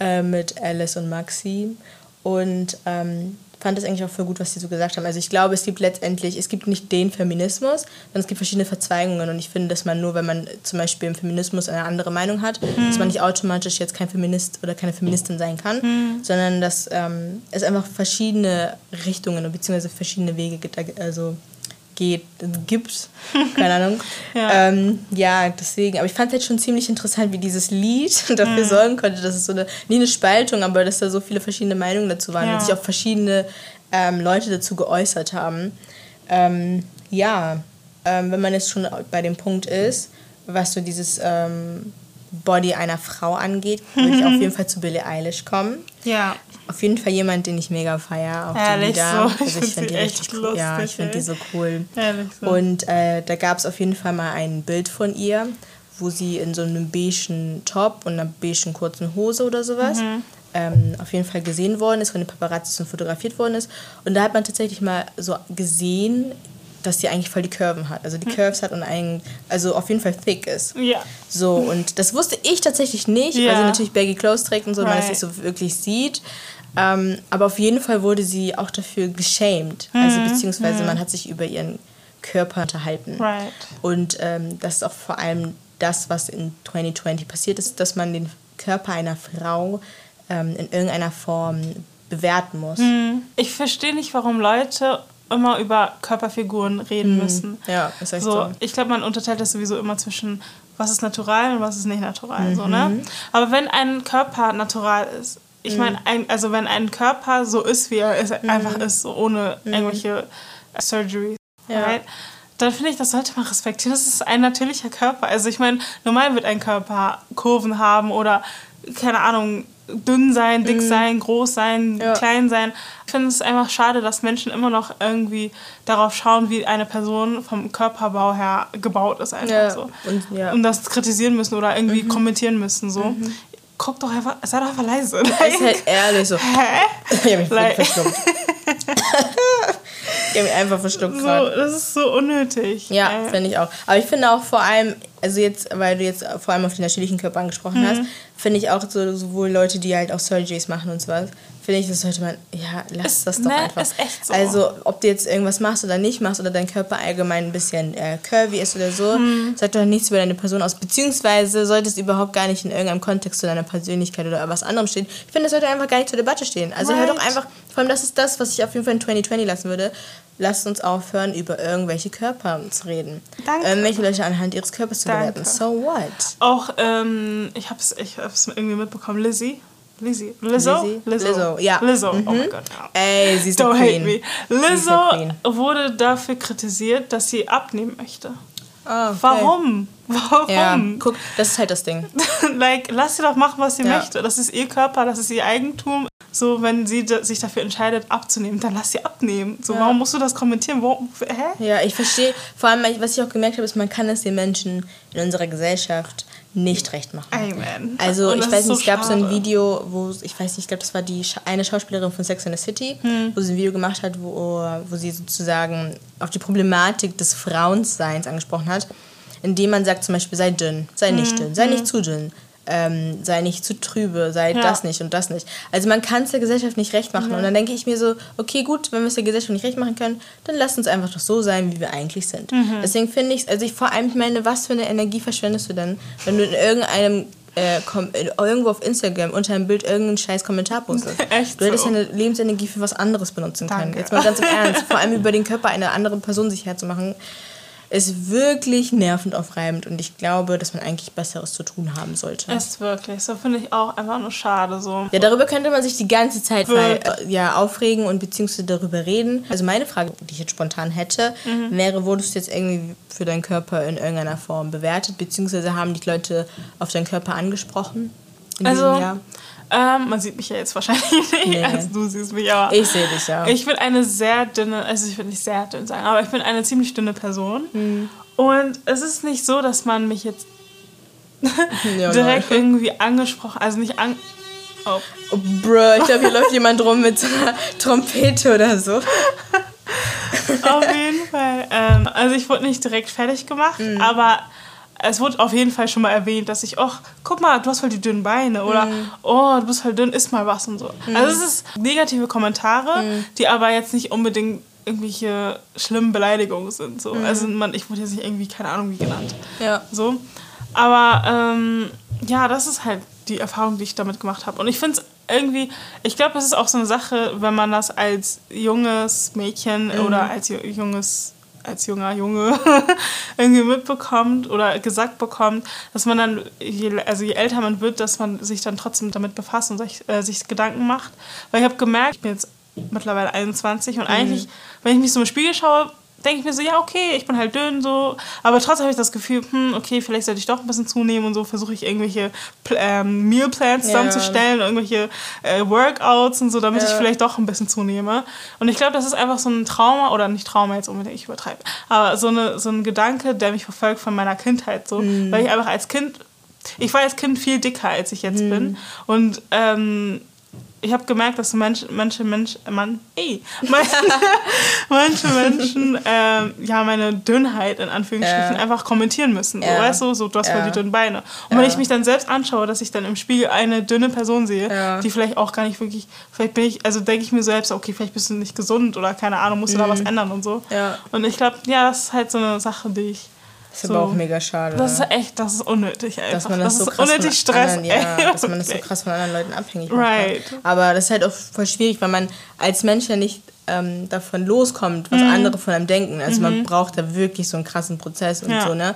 äh, mit Alice und Maxi. Und ähm, fand das eigentlich auch voll gut, was sie so gesagt haben. Also ich glaube, es gibt letztendlich, es gibt nicht den Feminismus, sondern es gibt verschiedene Verzweigungen. Und ich finde, dass man nur, wenn man zum Beispiel im Feminismus eine andere Meinung hat, mhm. dass man nicht automatisch jetzt kein Feminist oder keine Feministin sein kann, mhm. sondern dass ähm, es einfach verschiedene Richtungen bzw. verschiedene Wege gibt. Also geht, gibt. Keine Ahnung. ja. Ähm, ja, deswegen. Aber ich fand es halt schon ziemlich interessant, wie dieses Lied dafür mhm. sorgen konnte, dass es so eine, nie eine Spaltung, aber dass da so viele verschiedene Meinungen dazu waren ja. und sich auch verschiedene ähm, Leute dazu geäußert haben. Ähm, ja, ähm, wenn man jetzt schon bei dem Punkt ist, was so dieses ähm, Body einer Frau angeht, würde ich auf jeden Fall zu Billie Eilish kommen. Ja. Auf jeden Fall jemand, den ich mega feiere. Auch Ehrlich. So. Also ich finde die cool. Lustig, ja, ich finde die so cool. Ehrlich so. Und äh, da gab es auf jeden Fall mal ein Bild von ihr, wo sie in so einem beigen Top und einer beigen kurzen Hose oder sowas mhm. ähm, auf jeden Fall gesehen worden ist, von den Paparazzi und fotografiert worden ist. Und da hat man tatsächlich mal so gesehen, dass sie eigentlich voll die Curven hat. Also die hm. Curves hat und ein, also auf jeden Fall thick ist. Ja. So, und das wusste ich tatsächlich nicht, ja. weil sie natürlich Baggy Clothes trägt und so, right. man es nicht so wirklich sieht. Ähm, aber auf jeden Fall wurde sie auch dafür geschämt. Mhm. Also beziehungsweise mhm. man hat sich über ihren Körper unterhalten. Right. Und ähm, das ist auch vor allem das, was in 2020 passiert ist, dass man den Körper einer Frau ähm, in irgendeiner Form bewerten muss. Mhm. Ich verstehe nicht, warum Leute immer über Körperfiguren reden mhm. müssen. Ja, ist echt so. so. Ich glaube, man unterteilt das sowieso immer zwischen was ist natural und was ist nicht natural. Mhm. So, ne? Mhm. Aber wenn ein Körper natural ist, ich meine, mhm. also wenn ein Körper so ist, wie er ist, mhm. einfach ist, so ohne irgendwelche Surgery, ja. right? dann finde ich, das sollte man respektieren. Das ist ein natürlicher Körper. Also ich meine, normal wird ein Körper Kurven haben oder, keine Ahnung, dünn sein, dick mhm. sein, groß sein, ja. klein sein. Ich finde es einfach schade, dass Menschen immer noch irgendwie darauf schauen, wie eine Person vom Körperbau her gebaut ist. Einfach ja. so. Und, ja. Und das kritisieren müssen oder irgendwie mhm. kommentieren müssen. So. Mhm guck doch einfach, sei doch einfach leise. Like, ist halt ehrlich so. Hä? ich hab mich like. verschluckt. Die haben mich einfach verschluckt so, gerade. Das ist so unnötig. Ja, finde ich auch. Aber ich finde auch vor allem, also jetzt, weil du jetzt vor allem auf den natürlichen Körper angesprochen Mhm. hast, finde ich auch so, sowohl Leute, die halt auch Surgeries machen und sowas, finde ich, das sollte man, ja, lass Ist- das doch ne, einfach. ist echt so. Also, ob du jetzt irgendwas machst oder nicht machst oder dein Körper allgemein ein bisschen äh, curvy ist oder so, Mhm. sagt doch nichts über deine Person aus. Beziehungsweise sollte es überhaupt gar nicht in irgendeinem Kontext zu deiner Persönlichkeit oder was anderem stehen. Ich finde, das sollte einfach gar nicht zur Debatte stehen. Also, hör doch Right. einfach, vor allem das ist das, was ich auf jeden Fall in 2020 lassen würde. Lasst uns aufhören, über irgendwelche Körper zu reden. Danke. Irgendwelche Leute anhand ihres Körpers zu Danke. bewerten. So what? Auch, ähm, ich hab's, ich hab's irgendwie mitbekommen, Lizzie. Lizzie. Lizzo? Lizzie? Lizzo, ja. Lizzo, oh Mhm. mein Gott. Ey, sie ist Don't hate me. Lizzo wurde dafür kritisiert, dass sie abnehmen möchte. Oh, okay. Warum? Warum? Ja, guck, das ist halt das Ding. like, lass sie doch machen, was sie Ja. möchte. Das ist ihr Körper, das ist ihr Eigentum. So, wenn sie sich dafür entscheidet, abzunehmen, dann lass sie abnehmen. So, Ja. warum musst du das kommentieren? Warum, hä? Ja, ich verstehe. Vor allem, was ich auch gemerkt habe, ist, man kann es den Menschen in unserer Gesellschaft nicht recht machen. Amen. Also ich weiß nicht, so es gab so ein schade. Video, wo, ich weiß nicht, ich glaube, das war die eine Schauspielerin von Sex and the City, Hm. wo sie ein Video gemacht hat, wo, wo sie sozusagen auf die Problematik des Frauenseins angesprochen hat, indem man sagt zum Beispiel, sei dünn, sei Hm, nicht dünn, sei nicht zu dünn. Ähm, sei nicht zu trübe, sei Ja. das nicht und das nicht. Also man kann es der Gesellschaft nicht recht machen. Und dann denke ich mir so, okay, gut, wenn wir es der Gesellschaft nicht recht machen können, dann lasst uns einfach doch so sein, wie wir eigentlich sind. Mhm. Deswegen finde ich, also ich vor allem, meine, was für eine Energie verschwendest du denn, wenn du in irgendeinem äh, irgendwo auf Instagram unter einem Bild irgendeinen scheiß Kommentar postest. Echt du hättest so. deine Lebensenergie für was anderes benutzen können. Danke. Jetzt mal ganz im Ernst. Vor allem über den Körper einer anderen Person sich herzumachen, ist wirklich nervend aufreibend und ich glaube, dass man eigentlich Besseres zu tun haben sollte. Ist wirklich. So finde ich auch einfach nur schade. So. Ja, darüber könnte man sich die ganze Zeit mal, äh, ja, aufregen und beziehungsweise darüber reden. Also meine Frage, die ich jetzt spontan hätte, Mhm. wäre, wurdest du jetzt irgendwie für deinen Körper in irgendeiner Form bewertet, beziehungsweise haben die Leute auf deinen Körper angesprochen in Also, diesem Jahr? Ähm, man sieht mich ja jetzt wahrscheinlich nicht, Nee. als du siehst mich, aber Ich sehe dich ja. ich bin eine sehr dünne, also ich will nicht sehr dünn sagen, aber ich bin eine ziemlich dünne Person. Hm. Und es ist nicht so, dass man mich jetzt Ja, direkt lol. irgendwie angesprochen, also nicht an... Oh. Oh, bruh, ich glaube, hier läuft jemand rum mit so einer Trompete oder so. Auf jeden Fall. Ähm, also ich wurde nicht direkt fertig gemacht, Mhm. aber es wurde auf jeden Fall schon mal erwähnt, dass ich, ach, guck mal, du hast voll die dünnen Beine oder Mhm. oh, du bist voll dünn, isst mal was und so. Also es ist negative Kommentare, Mhm. die aber jetzt nicht unbedingt irgendwelche schlimmen Beleidigungen sind. So. Mhm. Also man, ich wurde jetzt nicht irgendwie, keine Ahnung, wie genannt. Ja. So. Aber ähm, ja, das ist halt die Erfahrung, die ich damit gemacht habe. Und ich finde es irgendwie, ich glaube, es ist auch so eine Sache, wenn man das als junges Mädchen oder als ju- junges als junger Junge irgendwie mitbekommt oder gesagt bekommt, dass man dann, je, also je älter man wird, dass man sich dann trotzdem damit befasst und sich, äh, sich Gedanken macht. Weil ich habe gemerkt, ich bin jetzt mittlerweile 21 und eigentlich, wenn ich mich so im Spiegel schaue, denke ich mir so, ja, okay, ich bin halt dünn, so. Aber trotzdem habe ich das Gefühl, hm, okay, vielleicht sollte ich doch ein bisschen zunehmen und so versuche ich irgendwelche ähm, Mealplans Ja. zusammenzustellen, irgendwelche äh, Workouts und so, damit ich Ja. vielleicht doch ein bisschen zunehme. Und ich glaube, das ist einfach so ein Trauma, oder nicht Trauma jetzt unbedingt, ich übertreibe, aber so, eine, so ein Gedanke, der mich verfolgt von meiner Kindheit, so. Mhm. Weil ich einfach als Kind, ich war als Kind viel dicker, als ich jetzt Mhm. bin. Und ähm, ich habe gemerkt, dass Mensch, manche Menschen, Mann, ey, manche, manche Menschen ähm, ja meine Dünnheit in Anführungsstrichen Ja. einfach kommentieren müssen. So, weißt du, so du hast voll Ja. die dünnen Beine. Und wenn ich mich dann selbst anschaue, dass ich dann im Spiegel eine dünne Person sehe, die vielleicht auch gar nicht wirklich, vielleicht bin ich, also denke ich mir selbst, okay, vielleicht bist du nicht gesund oder keine Ahnung, musst du da was ändern und so. Mhm. Und ich glaube, ja, das ist halt so eine Sache, die ich. Das ist so, aber auch mega schade. Das ist echt, das ist unnötig einfach. dass man das, so ist krass unnötig Stress. Anderen, ja, dass man das so krass von anderen Leuten abhängig macht. Right. ne? Aber das ist halt auch voll schwierig, weil man als Mensch ja nicht ähm, davon loskommt, Mhm. was andere von einem denken. Also man braucht da wirklich so einen krassen Prozess und Ja. so, ne?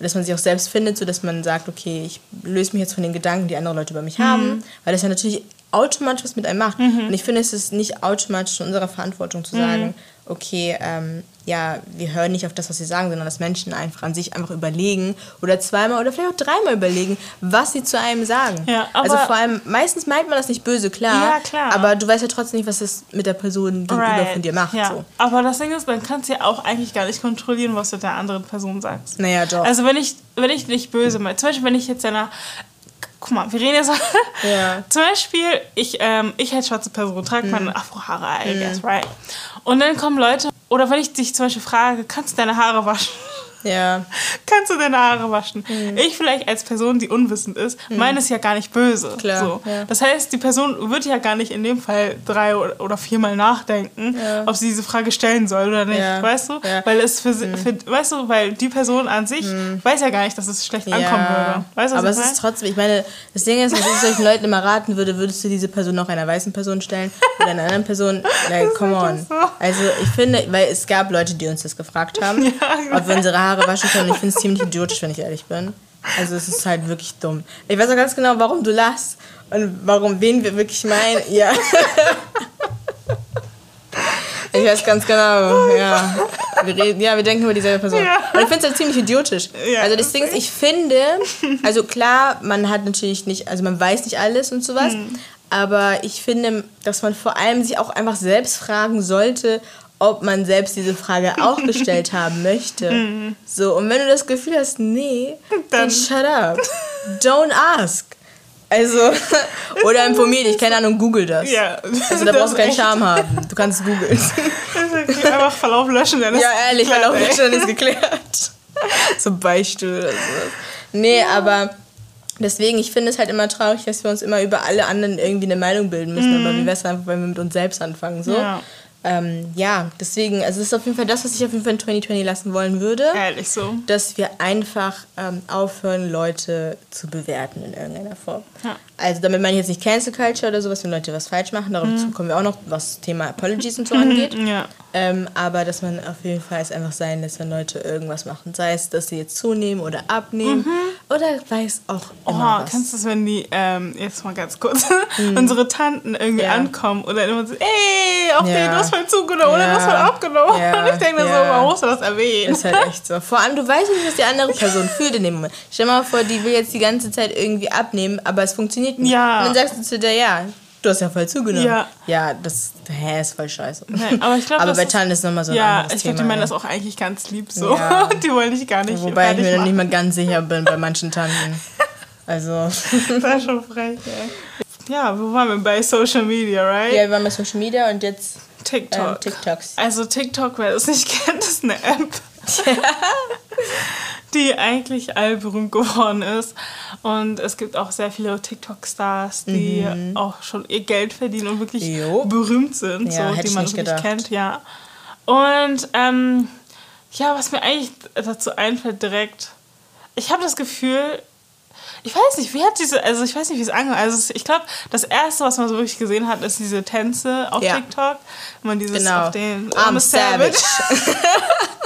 Dass man sich auch selbst findet, so dass man sagt, okay, ich löse mich jetzt von den Gedanken, die andere Leute über mich haben, weil das ja natürlich automatisch was mit einem macht. Und ich finde, es ist nicht automatisch in unserer Verantwortung zu sagen, okay, ähm, ja, wir hören nicht auf das, was sie sagen, sondern dass Menschen einfach an sich einfach überlegen oder zweimal oder vielleicht auch dreimal überlegen, was sie zu einem sagen. Ja, also vor allem, meistens meint man das nicht böse, klar, Ja, klar. aber du weißt ja trotzdem nicht, was das mit der Person gegenüber Right. von dir macht. Ja. So. Aber das Ding ist, dann kannst du ja auch eigentlich gar nicht kontrollieren, was du der anderen Person sagst. Naja, doch. Also wenn ich, wenn ich nicht böse meine, zum Beispiel wenn ich jetzt einer, guck mal, wir reden jetzt, Ja. zum Beispiel, ich, ähm, ich als schwarze Person trage Mhm. meine Afrohaare, I guess, right? Und dann kommen Leute oder wenn ich dich zum Beispiel frage, kannst du deine Haare waschen? Ja. Kannst du deine Haare waschen? Mhm. Ich vielleicht als Person, die unwissend ist, mhm. meine es ja gar nicht böse. Klar, so. ja. Das heißt, die Person wird ja gar nicht in dem Fall drei oder viermal nachdenken, ja. ob sie diese Frage stellen soll oder nicht. Ja. Weißt du? Weil es für, mhm. für, weißt du, weil die Person an sich mhm. weiß ja gar nicht, dass es schlecht ankommen würde. Weißt du, Aber es ist trotzdem, ich meine, das Ding ist, wenn ich solchen Leuten immer raten würde, würdest du diese Person noch einer weißen Person stellen oder einer anderen Person? Like, come on. So. Also ich finde, weil es gab Leute, die uns das gefragt haben, ob wir unsere Haare waschen können. Ich finde es ziemlich idiotisch, wenn ich ehrlich bin. Also es ist halt wirklich dumm. Ich weiß auch ganz genau, warum du lachst und warum wen wir wirklich meinen. Ja. Ich weiß ganz genau, ja. Wir reden, ja, wir denken über dieselbe Person. Ja. Und ich finde es halt ziemlich idiotisch. Ja, also das Ding ist, ich finde, also klar, man hat natürlich nicht, also man weiß nicht alles und sowas, hm. aber ich finde, dass man vor allem sich auch einfach selbst fragen sollte, ob man selbst diese Frage auch gestellt haben möchte. Mhm. So, und wenn du das Gefühl hast, nee, dann, dann shut up. Don't ask. Also, oder informier dich, keine Ahnung, google das. Ja, also da brauchst du keinen Charme haben. Du kannst googeln. Einfach Verlauf löschen, dann ist Ja, ehrlich, geklärt, Verlauf löschen, dann ist geklärt. so Beispiel oder so. Nee, ja. aber deswegen, ich finde es halt immer traurig, dass wir uns immer über alle anderen irgendwie eine Meinung bilden müssen. Mhm. Aber wie wäre es einfach, wenn wir mit uns selbst anfangen, so. Ja ähm, ja, deswegen, also es ist auf jeden Fall das, was ich auf jeden Fall in 2020 lassen wollen würde. Ehrlich so. Dass wir einfach ähm, aufhören, Leute zu bewerten in irgendeiner Form. Ja. Also damit meine ich jetzt nicht Cancel Culture oder sowas, wenn Leute was falsch machen. Darauf mhm. kommen wir auch noch, was das Thema Apologies und so angeht. Ja. Ähm, aber dass man auf jeden Fall es einfach sein lässt, wenn Leute irgendwas machen. Sei es, dass sie jetzt zunehmen oder abnehmen mhm. oder weiß auch immer oh, was. Kannst du es, wenn die, ähm, jetzt mal ganz kurz, mhm. unsere Tanten irgendwie ja. ankommen oder immer so, ey, auf ja. den, du hast voll zugenommen oder du hast voll abgenommen. Ja. Und ich denke ja. so, warum musst du das erwähnen? Ist halt echt so. Vor allem, du weißt nicht, was die andere Person fühlt in dem Moment. Stell dir mal vor, die will jetzt die ganze Zeit irgendwie abnehmen, aber es funktioniert nicht. Ja. Und dann sagst du zu der, ja, Du hast ja voll zugenommen. Ja. Ja, das hä, ist voll scheiße. Nein, aber ich glaube, aber bei Tan ist nochmal so ein ja, anderes ich glaube, die meinen das auch eigentlich ganz lieb so. Ja. die wollen dich gar nicht. Wobei ich mir dann nicht mal ganz sicher bin bei manchen Tanten. Also. das ist schon frech, ey. Ja, wo waren wir? Bei Social Media, right? Ja, wir waren bei Social Media und jetzt TikTok. Ähm, TikToks. Also TikTok, wer es nicht kennt, ist eine App. Ja. Die eigentlich allberühmt geworden ist. Und es gibt auch sehr viele TikTok-Stars, die mhm. auch schon ihr Geld verdienen und wirklich jo. berühmt sind, ja, so, die man wirklich gedacht. kennt, ja. Und ähm, ja, was mir eigentlich dazu einfällt direkt, ich habe das Gefühl, ich weiß nicht, wie hat diese, also ich weiß nicht, wie es angefangen Also ich glaube, das erste, was man so wirklich gesehen hat, ist diese Tänze auf ja. TikTok. Wenn man dieses genau. auf den I'm Savage. savage.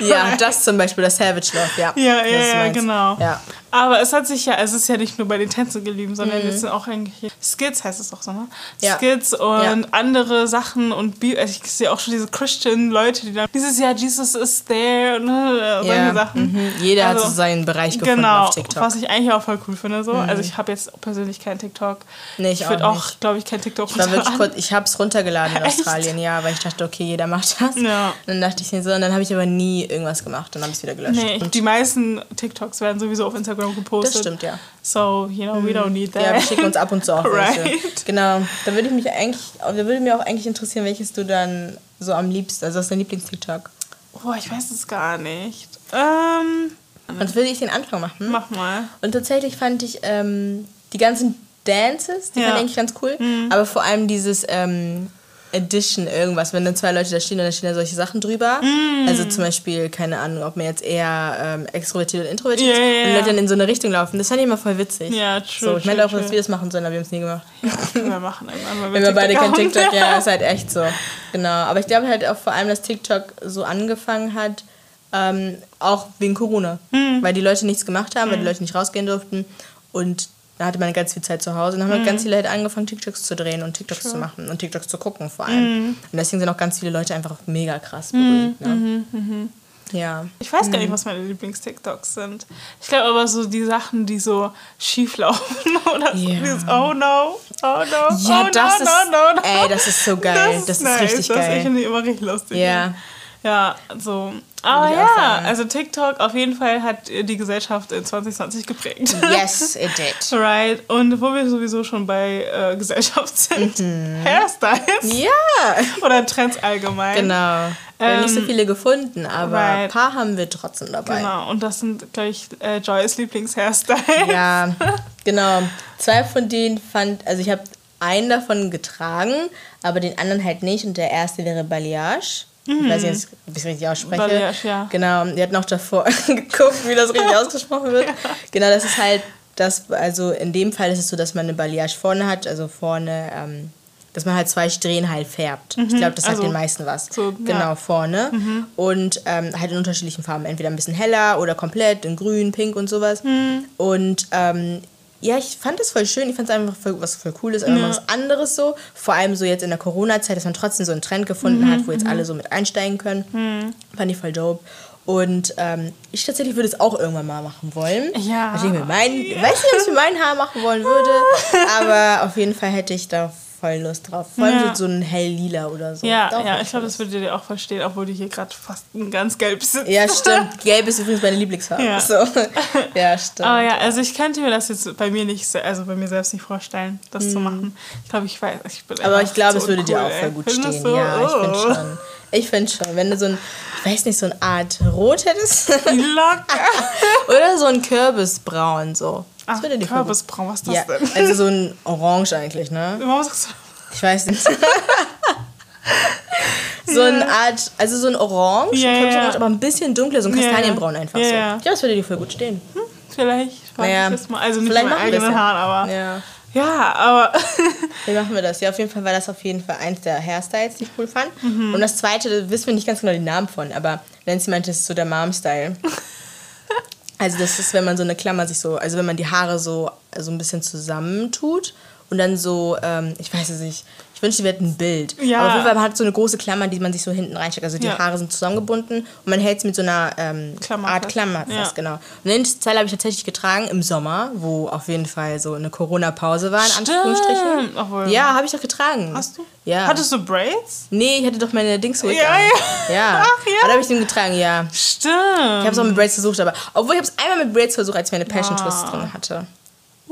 ja, das zum Beispiel, das Savage Love, ja. Ja, ja, ja genau. Ja. Aber es hat sich ja, es ist ja nicht nur bei den Tänzen geblieben, sondern mhm. es sind auch eigentlich Skits, heißt es auch so, ne? Ja. Skits und ja. andere Sachen und Bi also ich sehe auch schon diese Christian-Leute, die dann dieses Jahr Jesus is there und ne, solche ja. Sachen. Mhm. Jeder also, hat so seinen Bereich gefunden genau, auf TikTok. Was ich eigentlich auch voll cool finde. So. Mhm. Also ich habe jetzt persönlich keinen TikTok. Nee, ich, ich würde auch, glaube ich, kein TikTok Ich, ich habe es runtergeladen in Australien, ja, weil ich dachte, okay, jeder macht das. Ja. Und dann dachte ich mir so, und dann habe ich aber nie irgendwas gemacht und habe es wieder gelöscht. Nee, die meisten TikToks werden sowieso auf Instagram Instagram gepostet. Das stimmt, ja. So, you know, we don't need that. Ja, wir schicken uns ab und zu auch welche. right. Genau. Da würde ich mich eigentlich, da würde mir auch eigentlich interessieren, welches du dann so am liebsten, also was ist dein Lieblings-TikTok? Oh, ich weiß es gar nicht. Ähm. Und würde ich den Anfang machen? Mach mal. Und tatsächlich fand ich ähm, die ganzen Dances, die ja. fand ich eigentlich ganz cool. Mhm. Aber vor allem dieses ähm, Edition irgendwas, wenn dann zwei Leute da stehen und dann stehen da solche Sachen drüber. Mm. Also zum Beispiel, keine Ahnung, ob man jetzt eher ähm, extrovertiert oder introvertiert yeah, ist und Leute dann in so eine Richtung laufen. Das fand ich immer voll witzig. Ja, true. So, ich meine auch, dass wir das machen sollen, aber wir haben es nie gemacht. Ja, wir machen irgendwann Wenn wir beide kein TikTok, ja, ist halt echt so. Genau. Aber ich glaube halt auch vor allem, dass TikTok so angefangen hat, ähm, auch wegen Corona. Mm. Weil die Leute nichts gemacht haben, mm. weil die Leute nicht rausgehen durften. Und da hatte man ganz viel Zeit zu Hause und dann haben mhm. ganz viele Leute angefangen, TikToks zu drehen und TikToks sure. zu machen und TikToks zu gucken vor allem. Mhm. Und deswegen sind auch ganz viele Leute einfach mega krass berühmt. Mhm. Ne? Mhm. mhm. Ja. Ich weiß gar nicht, was meine Lieblings-TikToks sind. Ich glaube aber so die Sachen, die so schief laufen oder yeah. so dieses Oh no, oh no, ja, oh das no, ist, no, no, no. Ey, das ist so geil. Das, das ist, nice. richtig das geil. Das finde ich immer richtig lustig. Ja. Ja, so. Aber ja, also TikTok auf jeden Fall hat die Gesellschaft in 2020 geprägt. Yes, it did. right. Und wo wir sowieso schon bei äh, Gesellschaft sind, Mhm. Hairstyles. Ja. Oder Trends allgemein. Genau. Wir haben nicht so Ähm, viele gefunden, aber right. ein paar haben wir trotzdem dabei. Genau, und das sind, glaube ich, äh, Joy's Lieblingshairstyles. Ja, genau. Zwei von denen fand, also ich habe einen davon getragen, aber den anderen halt nicht. Und der erste wäre Balayage. Ich weiß nicht, ob ich es richtig ausspreche. Mhm. Balayage, ja. Genau, die hat noch davor geguckt, wie das richtig ausgesprochen wird. Genau, das ist halt das, also in dem Fall ist es so, dass man eine Balayage vorne hat, also vorne, ähm, dass man halt zwei Strähnen halt färbt. Ich glaube, das also den meisten was. so, genau, ja. Mhm. vorne. Und ähm, halt in unterschiedlichen Farben. Entweder ein bisschen heller oder komplett in grün, pink und sowas. Mhm. Und ähm, ja, ich fand das voll schön. Ich fand es einfach voll, was voll cool ist, einfach mal was anderes so. Vor allem so jetzt in der Corona-Zeit, dass man trotzdem so einen Trend gefunden Mhm, hat, wo jetzt alle so mit einsteigen können. Fand ich voll dope. Und ähm, ich tatsächlich würde es auch irgendwann mal machen wollen. Ja. Ich mit meinen, ich weiß nicht, ob ich es mit meinen Haaren machen wollen würde, aber auf jeden Fall hätte ich da voll Lust drauf. Vor allem Ja. so ein hell lila oder so. Ja, ja, ich glaube, das würdet ihr auch verstehen, obwohl die hier gerade fast ein ganz gelb sind. Ja, stimmt. Gelb ist übrigens meine Lieblingsfarbe. Ja. So. Ja, stimmt. Aber ja, also ich könnte mir das jetzt bei mir nicht, also bei mir selbst nicht vorstellen, das zu machen. Ich glaube, ich weiß, ich bin Mhm. Aber ich glaube, so es würde dir uncool, auch voll gut stehen. du? Ja, ich finde Oh. schon. Ich finde schon. Wenn du so ein, ich weiß nicht, so eine Art Rot hättest Locker. oder so ein Kürbisbraun so. Ach, Kürbisbraun, was ist das Ja, denn? also so ein Orange eigentlich, ne? Warum sagst du? Ich weiß nicht. so eine Art, also so ein Orange, Ja, ja. aber ein bisschen dunkler, so ein. Kastanienbraun einfach so. ja. Das würde dir voll gut stehen. Vielleicht frage Naja, ich das mal. Also nicht vielleicht es eigenen ja. Haaren, aber Ja. ja, aber Wie machen wir das? Ja, auf jeden Fall war das auf jeden Fall eins der Hairstyles, die ich cool fand. Mhm. Und das zweite, da wissen wir nicht ganz genau den Namen von, aber Nancy meinte, das ist so der Mom-Style. Also das ist, wenn man so eine Klammer sich so, also wenn man die Haare so, so ein bisschen zusammentut und dann so, ähm, ich weiß es nicht, ich wünschte, wir hätten ein Bild. Ja. Aber auf jeden Fall, man hat so eine große Klammer, die man sich so hinten reinsteckt. Also die Ja. Haare sind zusammengebunden und man hält es mit so einer ähm, Klammer Art. Klammer Ja. fest, genau. Und den Teil habe ich tatsächlich getragen im Sommer, wo auf jeden Fall so eine Corona-Pause war, in Anführungsstrichen. Obwohl, Ja, habe ich doch getragen. Hast du? Ja. Hattest du Braids? Nee, ich hatte doch meine Dings Ja, an. ja. Ja. Ach, ja. Aber da habe ich den getragen, ja. Stimmt. Ich habe es auch mit Braids versucht, aber obwohl ich habe es einmal mit Braids versucht, als ich meine Passion. Twists drin hatte.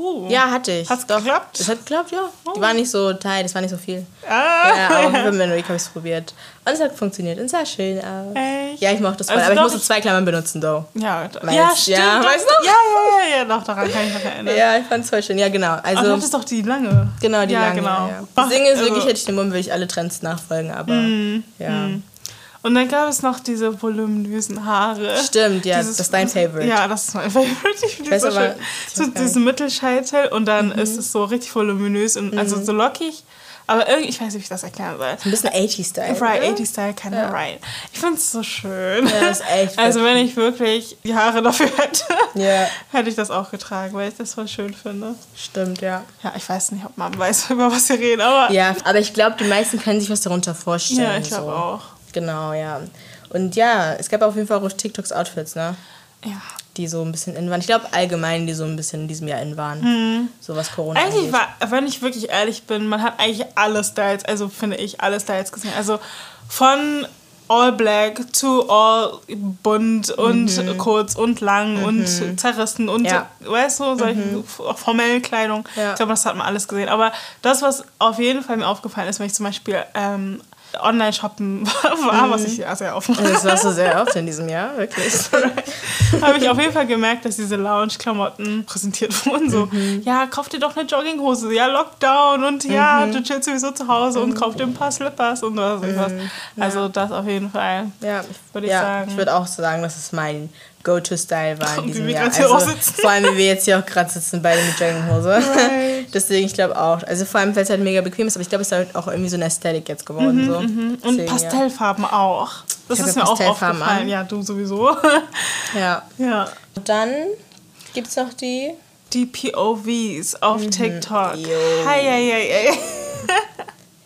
Uh. Ja, hatte ich. Hat's doch. geklappt? Das hat geklappt, ja. Die Oh. waren nicht so tight, das war nicht so viel. Ah. Ja, aber auf jeden Fall habe ich es probiert. Und es hat funktioniert und es sah schön aus. Echt? Ja, ich mochte das voll. Also aber ich musste ich- zwei Klammern benutzen, though. Ja, Weißt- ja, stimmt. ja, weißt du? Ja, ja, ja, ja, doch, daran kann ich mich erinnern. Ja, ich fand es voll schön. Ja, genau. Aber du Also, hattest doch die lange. genau, die ja, lange. genau. Ja, ja. Ach, Das Ding ist also- wirklich, hätte ich den Mund, würde ich alle Trends nachfolgen, aber ja. Und dann gab es noch diese voluminösen Haare. Stimmt, ja, Dieses- das ist dein Favorite. Ja, das ist mein Favorite. Ich finde so aber- schön. So diesen Mittelscheitel und dann ist es so richtig voluminös und also Mhm. so lockig. Aber irgendwie, ich weiß nicht, wie ich das erklären soll. Ein bisschen 80-Style. Right, oder? 80-Style, kind of right. Ich finde es so schön. Ja, das ist echt Also wenn ich wirklich die Haare dafür hätte, Ja, hätte ich das auch getragen, weil ich das voll schön finde. stimmt, ja. Ja, ich weiß nicht, ob man weiß, über was wir reden, aber Ja, aber ich glaube, die meisten können sich was darunter vorstellen. Ja, ich glaube so. auch. Genau, ja. Und ja, es gab auf jeden Fall auch TikToks Outfits, ne? Ja. Die so ein bisschen in waren. Ich glaube allgemein, die so ein bisschen in diesem Jahr in waren. So was Corona Mhm. Eigentlich angeht. war, wenn ich wirklich ehrlich bin, man hat eigentlich alle Styles, also finde ich, alle Styles gesehen. Also von all black to all bunt und kurz und lang und zerrissen und Mhm. Ja. weißt du, solche formellen Kleidung. Ja. Ich glaube, das hat man alles gesehen. Aber das, was auf jeden Fall mir aufgefallen ist, wenn ich zum Beispiel ähm, Online-Shoppen war, was ich ja sehr oft mache, Das warst du sehr oft in diesem Jahr, wirklich. habe ich auf jeden Fall gemerkt, dass diese Lounge-Klamotten präsentiert wurden. So, Mhm. ja, kauf dir doch eine Jogginghose, ja, Lockdown und ja, Mhm. du chillst sowieso zu Hause und kauf dir ein paar Slippers und was. Und was. Also das auf jeden Fall. Ja, Würde ich ja, sagen. Ich würde auch sagen, dass es mein Go-To-Style war in diesem Jahr. Also, vor allem, wie wir jetzt hier auch gerade sitzen, beide mit Jogginghose. Right. Deswegen, ich glaube auch. Also vor allem, weil es halt mega bequem ist, aber ich glaube, es ist halt auch irgendwie so eine Ästhetik jetzt geworden. so. Und Deswegen, ja. Pastellfarben auch. Das ist mir auch Pastellfarben aufgefallen. an. Ja, du sowieso. Ja. ja. Und dann gibt es noch die. Die POVs auf TikTok. Mhm. Jo. Hi, hi, hi.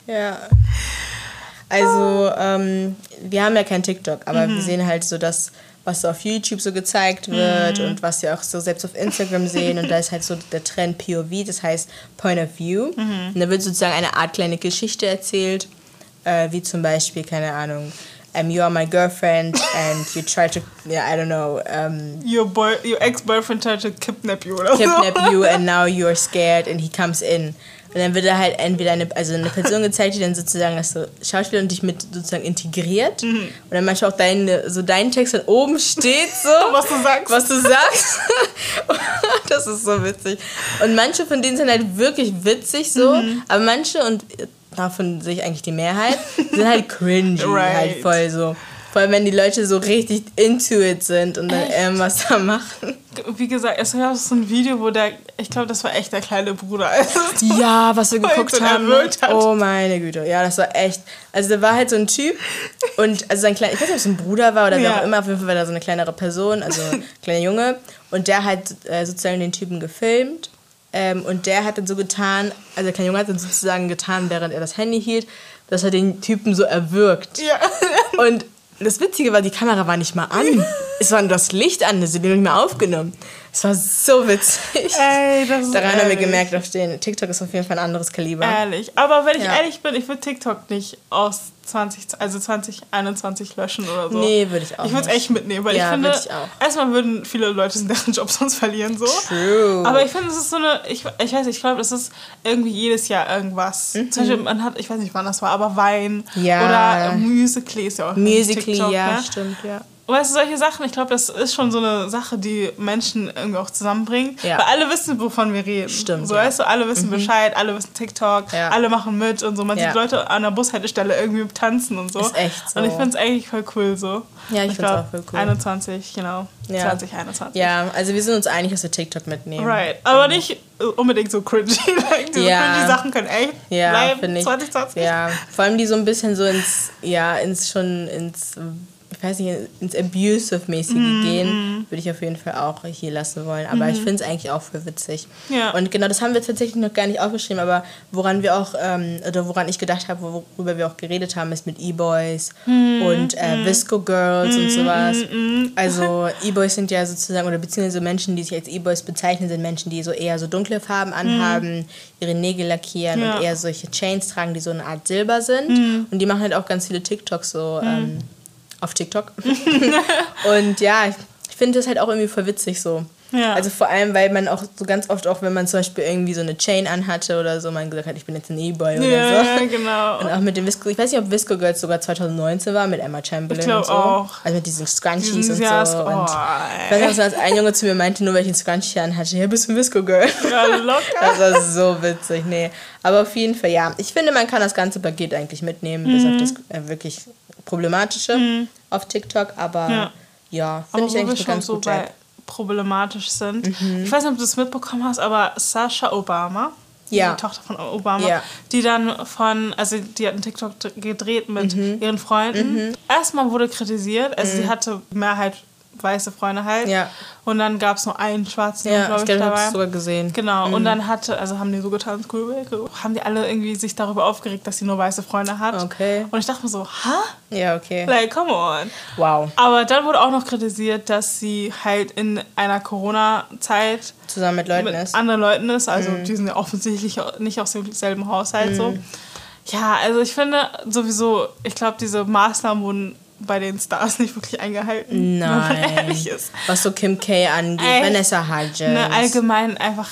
Ja. Also, ähm, wir haben ja kein TikTok, aber wir sehen halt so das, was so auf YouTube so gezeigt wird und was wir auch so selbst auf Instagram sehen. Und da ist halt so der Trend POV, das heißt Point of View. Und da wird sozusagen eine Art kleine Geschichte erzählt, äh, wie zum Beispiel, keine Ahnung, um, you are my girlfriend and you try to, yeah, I don't know, um, Your, boy, your ex-boyfriend tried to kidnap you kidnap you and now you're scared and he comes in. Und dann wird da halt entweder eine, also eine Person gezeigt, die dann sozusagen das so Schauspieler und dich mit sozusagen integriert. Mhm. Und dann manchmal auch deine, so dein Text dann oben steht so. Was du sagst. Was du sagst. das ist so witzig. Und manche von denen sind halt wirklich witzig so, Mhm. aber manche, und davon sehe ich eigentlich die Mehrheit, sind halt cringy, Right. halt voll so. Vor allem, wenn die Leute so richtig into it sind und dann irgendwas da machen. Wie gesagt, es gab so ein Video, wo der, ich glaube, das war echt der kleine Bruder. Also, Ja, was wir geguckt haben. erwürgt hat. Oh meine Güte. Ja, das war echt. Also da war halt so ein Typ und also sein kleiner, ich weiß nicht, ob es ein Bruder war oder wer Ja. auch immer, auf jeden Fall war da so eine kleinere Person, also ein kleiner Junge. Und der hat äh, sozusagen den Typen gefilmt. Ähm, und der hat dann so getan, also der kleine Junge hat dann sozusagen getan, während er das Handy hielt, dass er den Typen so erwürgt. ja. Und das Witzige war, die Kamera war nicht mal an. Es war nur das Licht an, das sie nicht mehr aufgenommen. Es war so witzig. Ey, das ist Daran haben wir ehrlich. gemerkt, auf den TikTok ist auf jeden Fall ein anderes Kaliber. Ehrlich. Aber wenn ich Ja. ehrlich bin, ich würde TikTok nicht aus 20, also 2021 löschen oder so. Nee, würde ich auch Ich würde es echt mitnehmen, weil Ja, ich finde, ich auch. erstmal würden viele Leute deren Job sonst verlieren so. True. Aber ich finde, es ist so eine, ich, ich weiß nicht, ich glaube, das ist irgendwie jedes Jahr irgendwas. Zum Beispiel, man hat, ich weiß nicht, wann das war, aber Wein Mhm. Ja. oder Musical.ly ist ja auch Musically, TikTok, ja, ne? stimmt, ja. Weißt du, solche Sachen, ich glaube, das ist schon so eine Sache, die Menschen irgendwie auch zusammenbringt. Ja. Weil alle wissen, wovon wir reden. Stimmt, So, ja. Mhm. weißt du, alle wissen Bescheid, alle wissen TikTok, Ja. alle machen mit und so. Man sieht Leute an der Bushaltestelle irgendwie tanzen und so. Ist echt so. Und ich finde es eigentlich voll cool so. Ja, ich find's glaub, auch voll cool. 21, genau. Ja. 2021. Ja, also wir sind uns einig, dass wir TikTok mitnehmen. Right. Aber nicht äh, unbedingt so cringy. like, diese Ja. cringy Sachen können echt Ja, bleiben. finde ich. 2020. Ja, vor allem die so ein bisschen so ins, ja, ins schon ins, ich weiß nicht, ins Abusive-mäßige Mhm, gehen, würde ich auf jeden Fall auch hier lassen wollen. Aber ich finde es eigentlich auch voll witzig. Ja. Und genau, das haben wir tatsächlich noch gar nicht aufgeschrieben, aber woran wir auch, ähm, oder woran ich gedacht habe, worüber wir auch geredet haben, ist mit E-Boys Mhm, und äh, Visco Girls und sowas. Also E-Boys sind ja sozusagen, oder beziehungsweise Menschen, die sich als E-Boys bezeichnen, sind Menschen, die so eher so dunkle Farben anhaben, ihre Nägel lackieren Mhm. Ja. und eher solche Chains tragen, die so eine Art Silber sind. Und die machen halt auch ganz viele TikToks so ähm, auf TikTok. und ja, ich, finde das halt auch irgendwie voll witzig so. Ja. Also vor allem, weil man auch so ganz oft auch, wenn man zum Beispiel irgendwie so eine Chain anhatte oder so, man gesagt hat, ich bin jetzt ein E-Boy oder Ja, so. ja, genau. Und auch mit dem Visco, ich weiß nicht, ob Visco Girls sogar 2019 war, mit Emma Chamberlain Ich und so. auch. Also mit diesen Scrunchies Diesen- und so. oh, und ich weiß noch, dass ein Junge zu mir meinte, nur weil ich einen Scrunchie anhatte, ja, bist du ein Visco Girl. Ja, locker. Das war so witzig, nee. Aber auf jeden Fall, ja. Ich finde, man kann das ganze Paket eigentlich mitnehmen, bis auf das äh, wirklich Problematische auf TikTok. Aber Ja. ja, finde ich eigentlich eine schon ganz so gute problematisch sind. Mhm. Ich weiß nicht, ob du es mitbekommen hast, aber Sasha Obama, Ja. die Tochter von Obama, Ja. die dann von, also die hat einen TikTok gedreht mit Mhm. ihren Freunden. Erstmal wurde kritisiert, also sie hatte Mehrheit weiße Freunde halt. Mhm. Ja. Und dann gab es nur einen schwarzen, Ja, glaube ich glaube, ich dabei. es sogar gesehen. Genau, und dann hatte, also haben die so getan, haben die alle irgendwie sich darüber aufgeregt, dass sie nur weiße Freunde hat. Okay. Und ich dachte mir so, ha? Ja, okay. Like, come on. Wow. Aber dann wurde auch noch kritisiert, dass sie halt in einer Corona-Zeit Zusammen mit Leuten mit ist. anderen Leuten ist. Also Mhm. die sind ja offensichtlich nicht aus demselben Haushalt so. Ja, also ich finde sowieso, ich glaube, diese Maßnahmen wurden bei den Stars nicht wirklich eingehalten, wenn man Nein. ehrlich ist. Was so Kim K angeht, Ey, Vanessa Hudgens. Ne, allgemein einfach,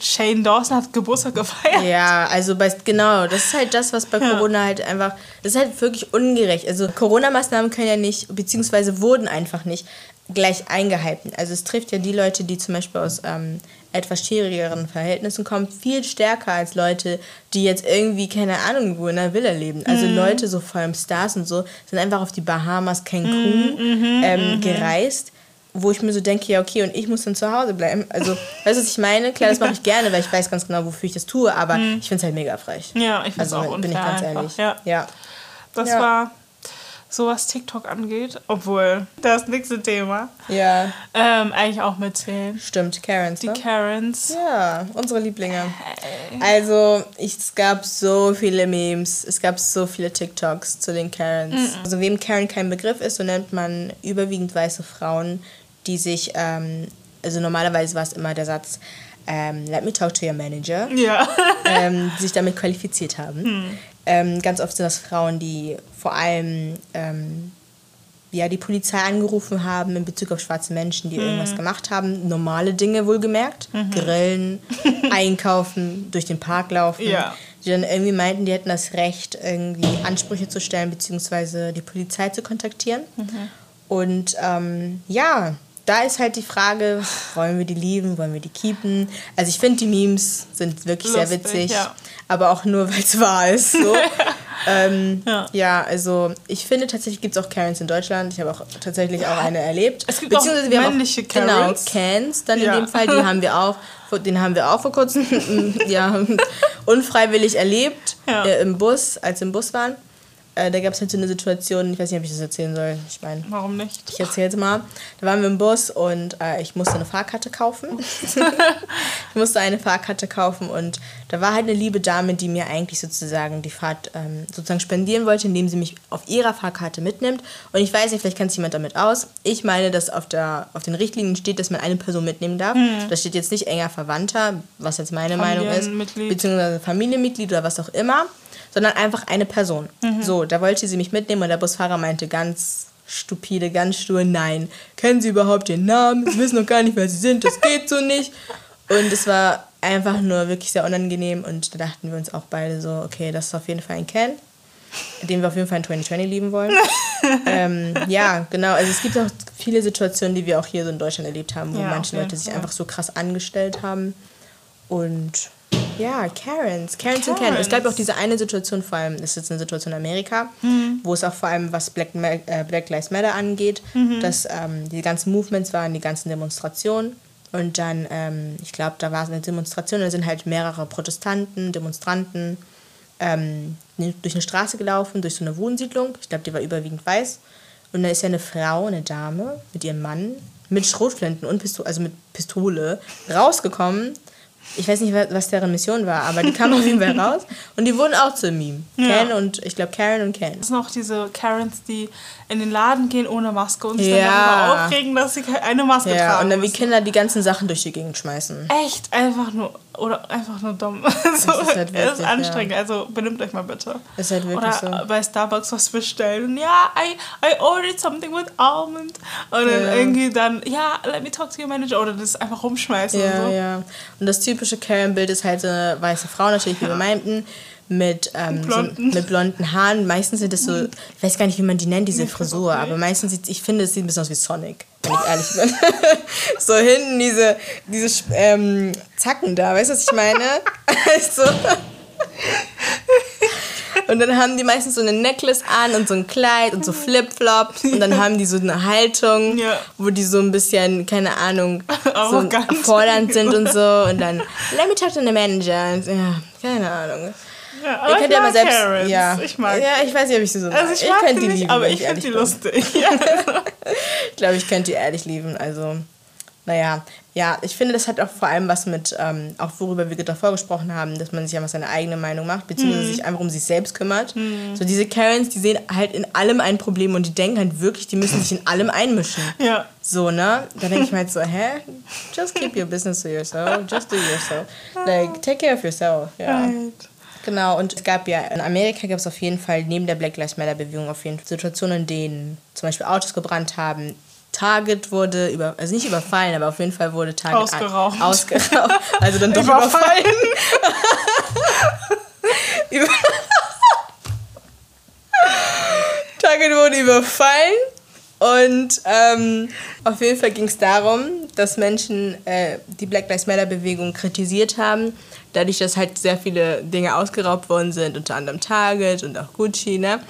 Shane Dawson hat Geburtstag gefeiert. Ja, also bei, genau, das ist halt das, was bei Ja. Corona halt einfach, das ist halt wirklich ungerecht. Also Corona-Maßnahmen können ja nicht, beziehungsweise wurden einfach nicht gleich eingehalten. Also es trifft ja die Leute, die zum Beispiel aus ähm, etwas schwierigeren Verhältnissen kommen, viel stärker als Leute, die jetzt irgendwie, keine Ahnung, wo in einer Villa leben. Also Mhm. Leute, so vor allem Stars und so, sind einfach auf die Bahamas, Cancun Mhm, ähm, gereist wo ich mir so denke, ja, okay, und ich muss dann zu Hause bleiben. Also, weißt du, was ich meine? Klar, das mache ich gerne, weil ich weiß ganz genau, wofür ich das tue, aber ich finde es halt mega frech. Ja, ich finde es Also, auch unfair bin ich ganz einfach. ehrlich. Ja. ja. Das Ja. war so, was TikTok angeht. Obwohl, das nächste Thema Ja, ähm, eigentlich auch mitzählen. stimmt, Karens, Die ne? Karens. Ja, unsere Lieblinge. Also, ich, es gab so viele Memes, es gab so viele TikToks zu den Karens. Also, wem Karen kein Begriff ist, so nennt man überwiegend weiße Frauen, die sich, ähm, also normalerweise war es immer der Satz, ähm, let me talk to your manager. Ja. ähm, die sich damit qualifiziert haben. Ähm, ganz oft sind das Frauen, die vor allem ähm, ja, die Polizei angerufen haben in Bezug auf schwarze Menschen, die mhm. irgendwas gemacht haben. Normale Dinge wohlgemerkt. Mhm. Grillen, einkaufen, durch den Park laufen. Ja. Die dann irgendwie meinten, die hätten das Recht, irgendwie Ansprüche zu stellen, beziehungsweise die Polizei zu kontaktieren. Mhm. Und ähm, ja, da ist halt die Frage, wollen wir die lieben, wollen wir die keepen? Also ich finde, die Memes sind wirklich Lustig, sehr witzig, ja. aber auch nur, weil es wahr ist. So. ähm, ja. ja. also ich finde tatsächlich gibt es auch Karens in Deutschland. Ich habe auch tatsächlich auch eine erlebt. Es gibt Beziehungsweise auch wir männliche auch, genau, Karens. Genau, Cans dann in dem Fall, die haben wir auch, den haben wir auch vor kurzem ja, unfreiwillig erlebt äh, im Bus, als wir im Bus waren. Äh, da gab es halt so eine Situation, ich weiß nicht, ob ich das erzählen soll. Ich meine. Warum nicht? Ich erzähle es mal. Da waren wir im Bus und äh, ich musste eine Fahrkarte kaufen. ich musste eine Fahrkarte kaufen und da war halt eine liebe Dame, die mir eigentlich sozusagen die Fahrt ähm, sozusagen spendieren wollte, indem sie mich auf ihrer Fahrkarte mitnimmt. Und ich weiß nicht, vielleicht kennt sich jemand damit aus. Ich meine, dass auf, der, auf den Richtlinien steht, dass man eine Person mitnehmen darf. Mhm. Da steht jetzt nicht enger Verwandter, was jetzt meine Meinung ist, beziehungsweise Familienmitglied oder was auch immer sondern einfach eine Person. Mhm. So, da wollte sie mich mitnehmen und der Busfahrer meinte ganz stupide, ganz stur, nein, kennen Sie überhaupt den Namen? Sie wissen noch gar nicht, wer Sie sind, das geht so nicht. Und es war einfach nur wirklich sehr unangenehm und da dachten wir uns auch beide so, okay, das ist auf jeden Fall ein Ken, den wir auf jeden Fall in 2020 lieben wollen. ähm, ja, genau, also es gibt auch viele Situationen, die wir auch hier so in Deutschland erlebt haben, wo ja, manche Leute sich einfach so krass angestellt haben und ja, Karens. Karens, Karens. und Ken. Es gab auch diese eine Situation, vor allem, das ist jetzt eine Situation in Amerika, mhm. wo es auch vor allem, was Black, äh, Black Lives Matter angeht, mhm. dass ähm, die ganzen Movements waren, die ganzen Demonstrationen. Und dann, ähm, ich glaube, da war es eine Demonstration, da sind halt mehrere Protestanten, Demonstranten ähm, durch eine Straße gelaufen, durch so eine Wohnsiedlung. Ich glaube, die war überwiegend weiß. Und da ist ja eine Frau, eine Dame mit ihrem Mann mit Schrotflinten und Pistole, also mit Pistole rausgekommen ich weiß nicht, was deren Mission war, aber die kamen auf jeden Fall raus. Und die wurden auch zu Meme. Ja. Ken und, ich glaube, Karen und Ken. Es sind noch diese Karens, die in den Laden gehen ohne Maske und sich ja. dann darüber aufregen, dass sie eine Maske ja, tragen. Ja, und dann wie Kinder die ganzen Sachen durch die Gegend schmeißen. Echt, einfach nur oder einfach nur dumm. so, das ist, halt wirklich, ist anstrengend, ja. also benimmt euch mal bitte. Ist halt wirklich Oder so. bei Starbucks was bestellen. Ja, I, I ordered something with almond. Und dann irgendwie dann, ja, let me talk to your manager. Oder das einfach rumschmeißen ja, und so. Ja, Und das typische Karen-Bild ist halt so eine weiße Frau, natürlich, wie wir meinten mit, ähm, blonden. So, mit blonden Haaren. Meistens sind das so, ich weiß gar nicht, wie man die nennt, diese Frisur, aber meistens sieht, ich finde, es sieht ein bisschen aus wie Sonic, wenn ich ehrlich bin. so hinten diese, diese ähm, Zacken da, weißt du, was ich meine? also. Und dann haben die meistens so eine Necklace an und so ein Kleid und so Flipflops. Und dann haben die so eine Haltung, ja. wo die so ein bisschen, keine Ahnung, so fordernd sind und so. Und dann, let me talk to the manager. Und, ja, keine Ahnung. Ja, ihr könnt ja mal selbst. Karens. Ja. Ich mag. Ja, ich weiß nicht, ob ich sie so Also ich, mag ich könnte die, lieben, aber ich, finde die lustig. ich glaube, ich könnte die ehrlich lieben. Also, naja, ja, ich finde, das hat auch vor allem was mit, ähm, auch worüber wir davor gesprochen haben, dass man sich einfach seine eigene Meinung macht, beziehungsweise mhm. sich einfach um sich selbst kümmert. Mhm. So diese Karens, die sehen halt in allem ein Problem und die denken halt wirklich, die müssen sich in allem einmischen. Ja. So, ne? Da denke ich mir halt so, hä? Just keep your business to yourself. Just do yourself. Like, take care of yourself. Ja. Right. Genau, und es gab ja, in Amerika gab es auf jeden Fall neben der Black Lives Matter Bewegung auf jeden Fall Situationen, in denen zum Beispiel Autos gebrannt haben, Target wurde über, also nicht überfallen, aber auf jeden Fall wurde Target ausgeraubt. ausgeraubt also dann doch überfallen. Über Target wurde überfallen und ähm, auf jeden Fall ging es darum, dass Menschen äh, die Black Lives Matter Bewegung kritisiert haben, dadurch, dass halt sehr viele Dinge ausgeraubt worden sind, unter anderem Target und auch Gucci. Ne?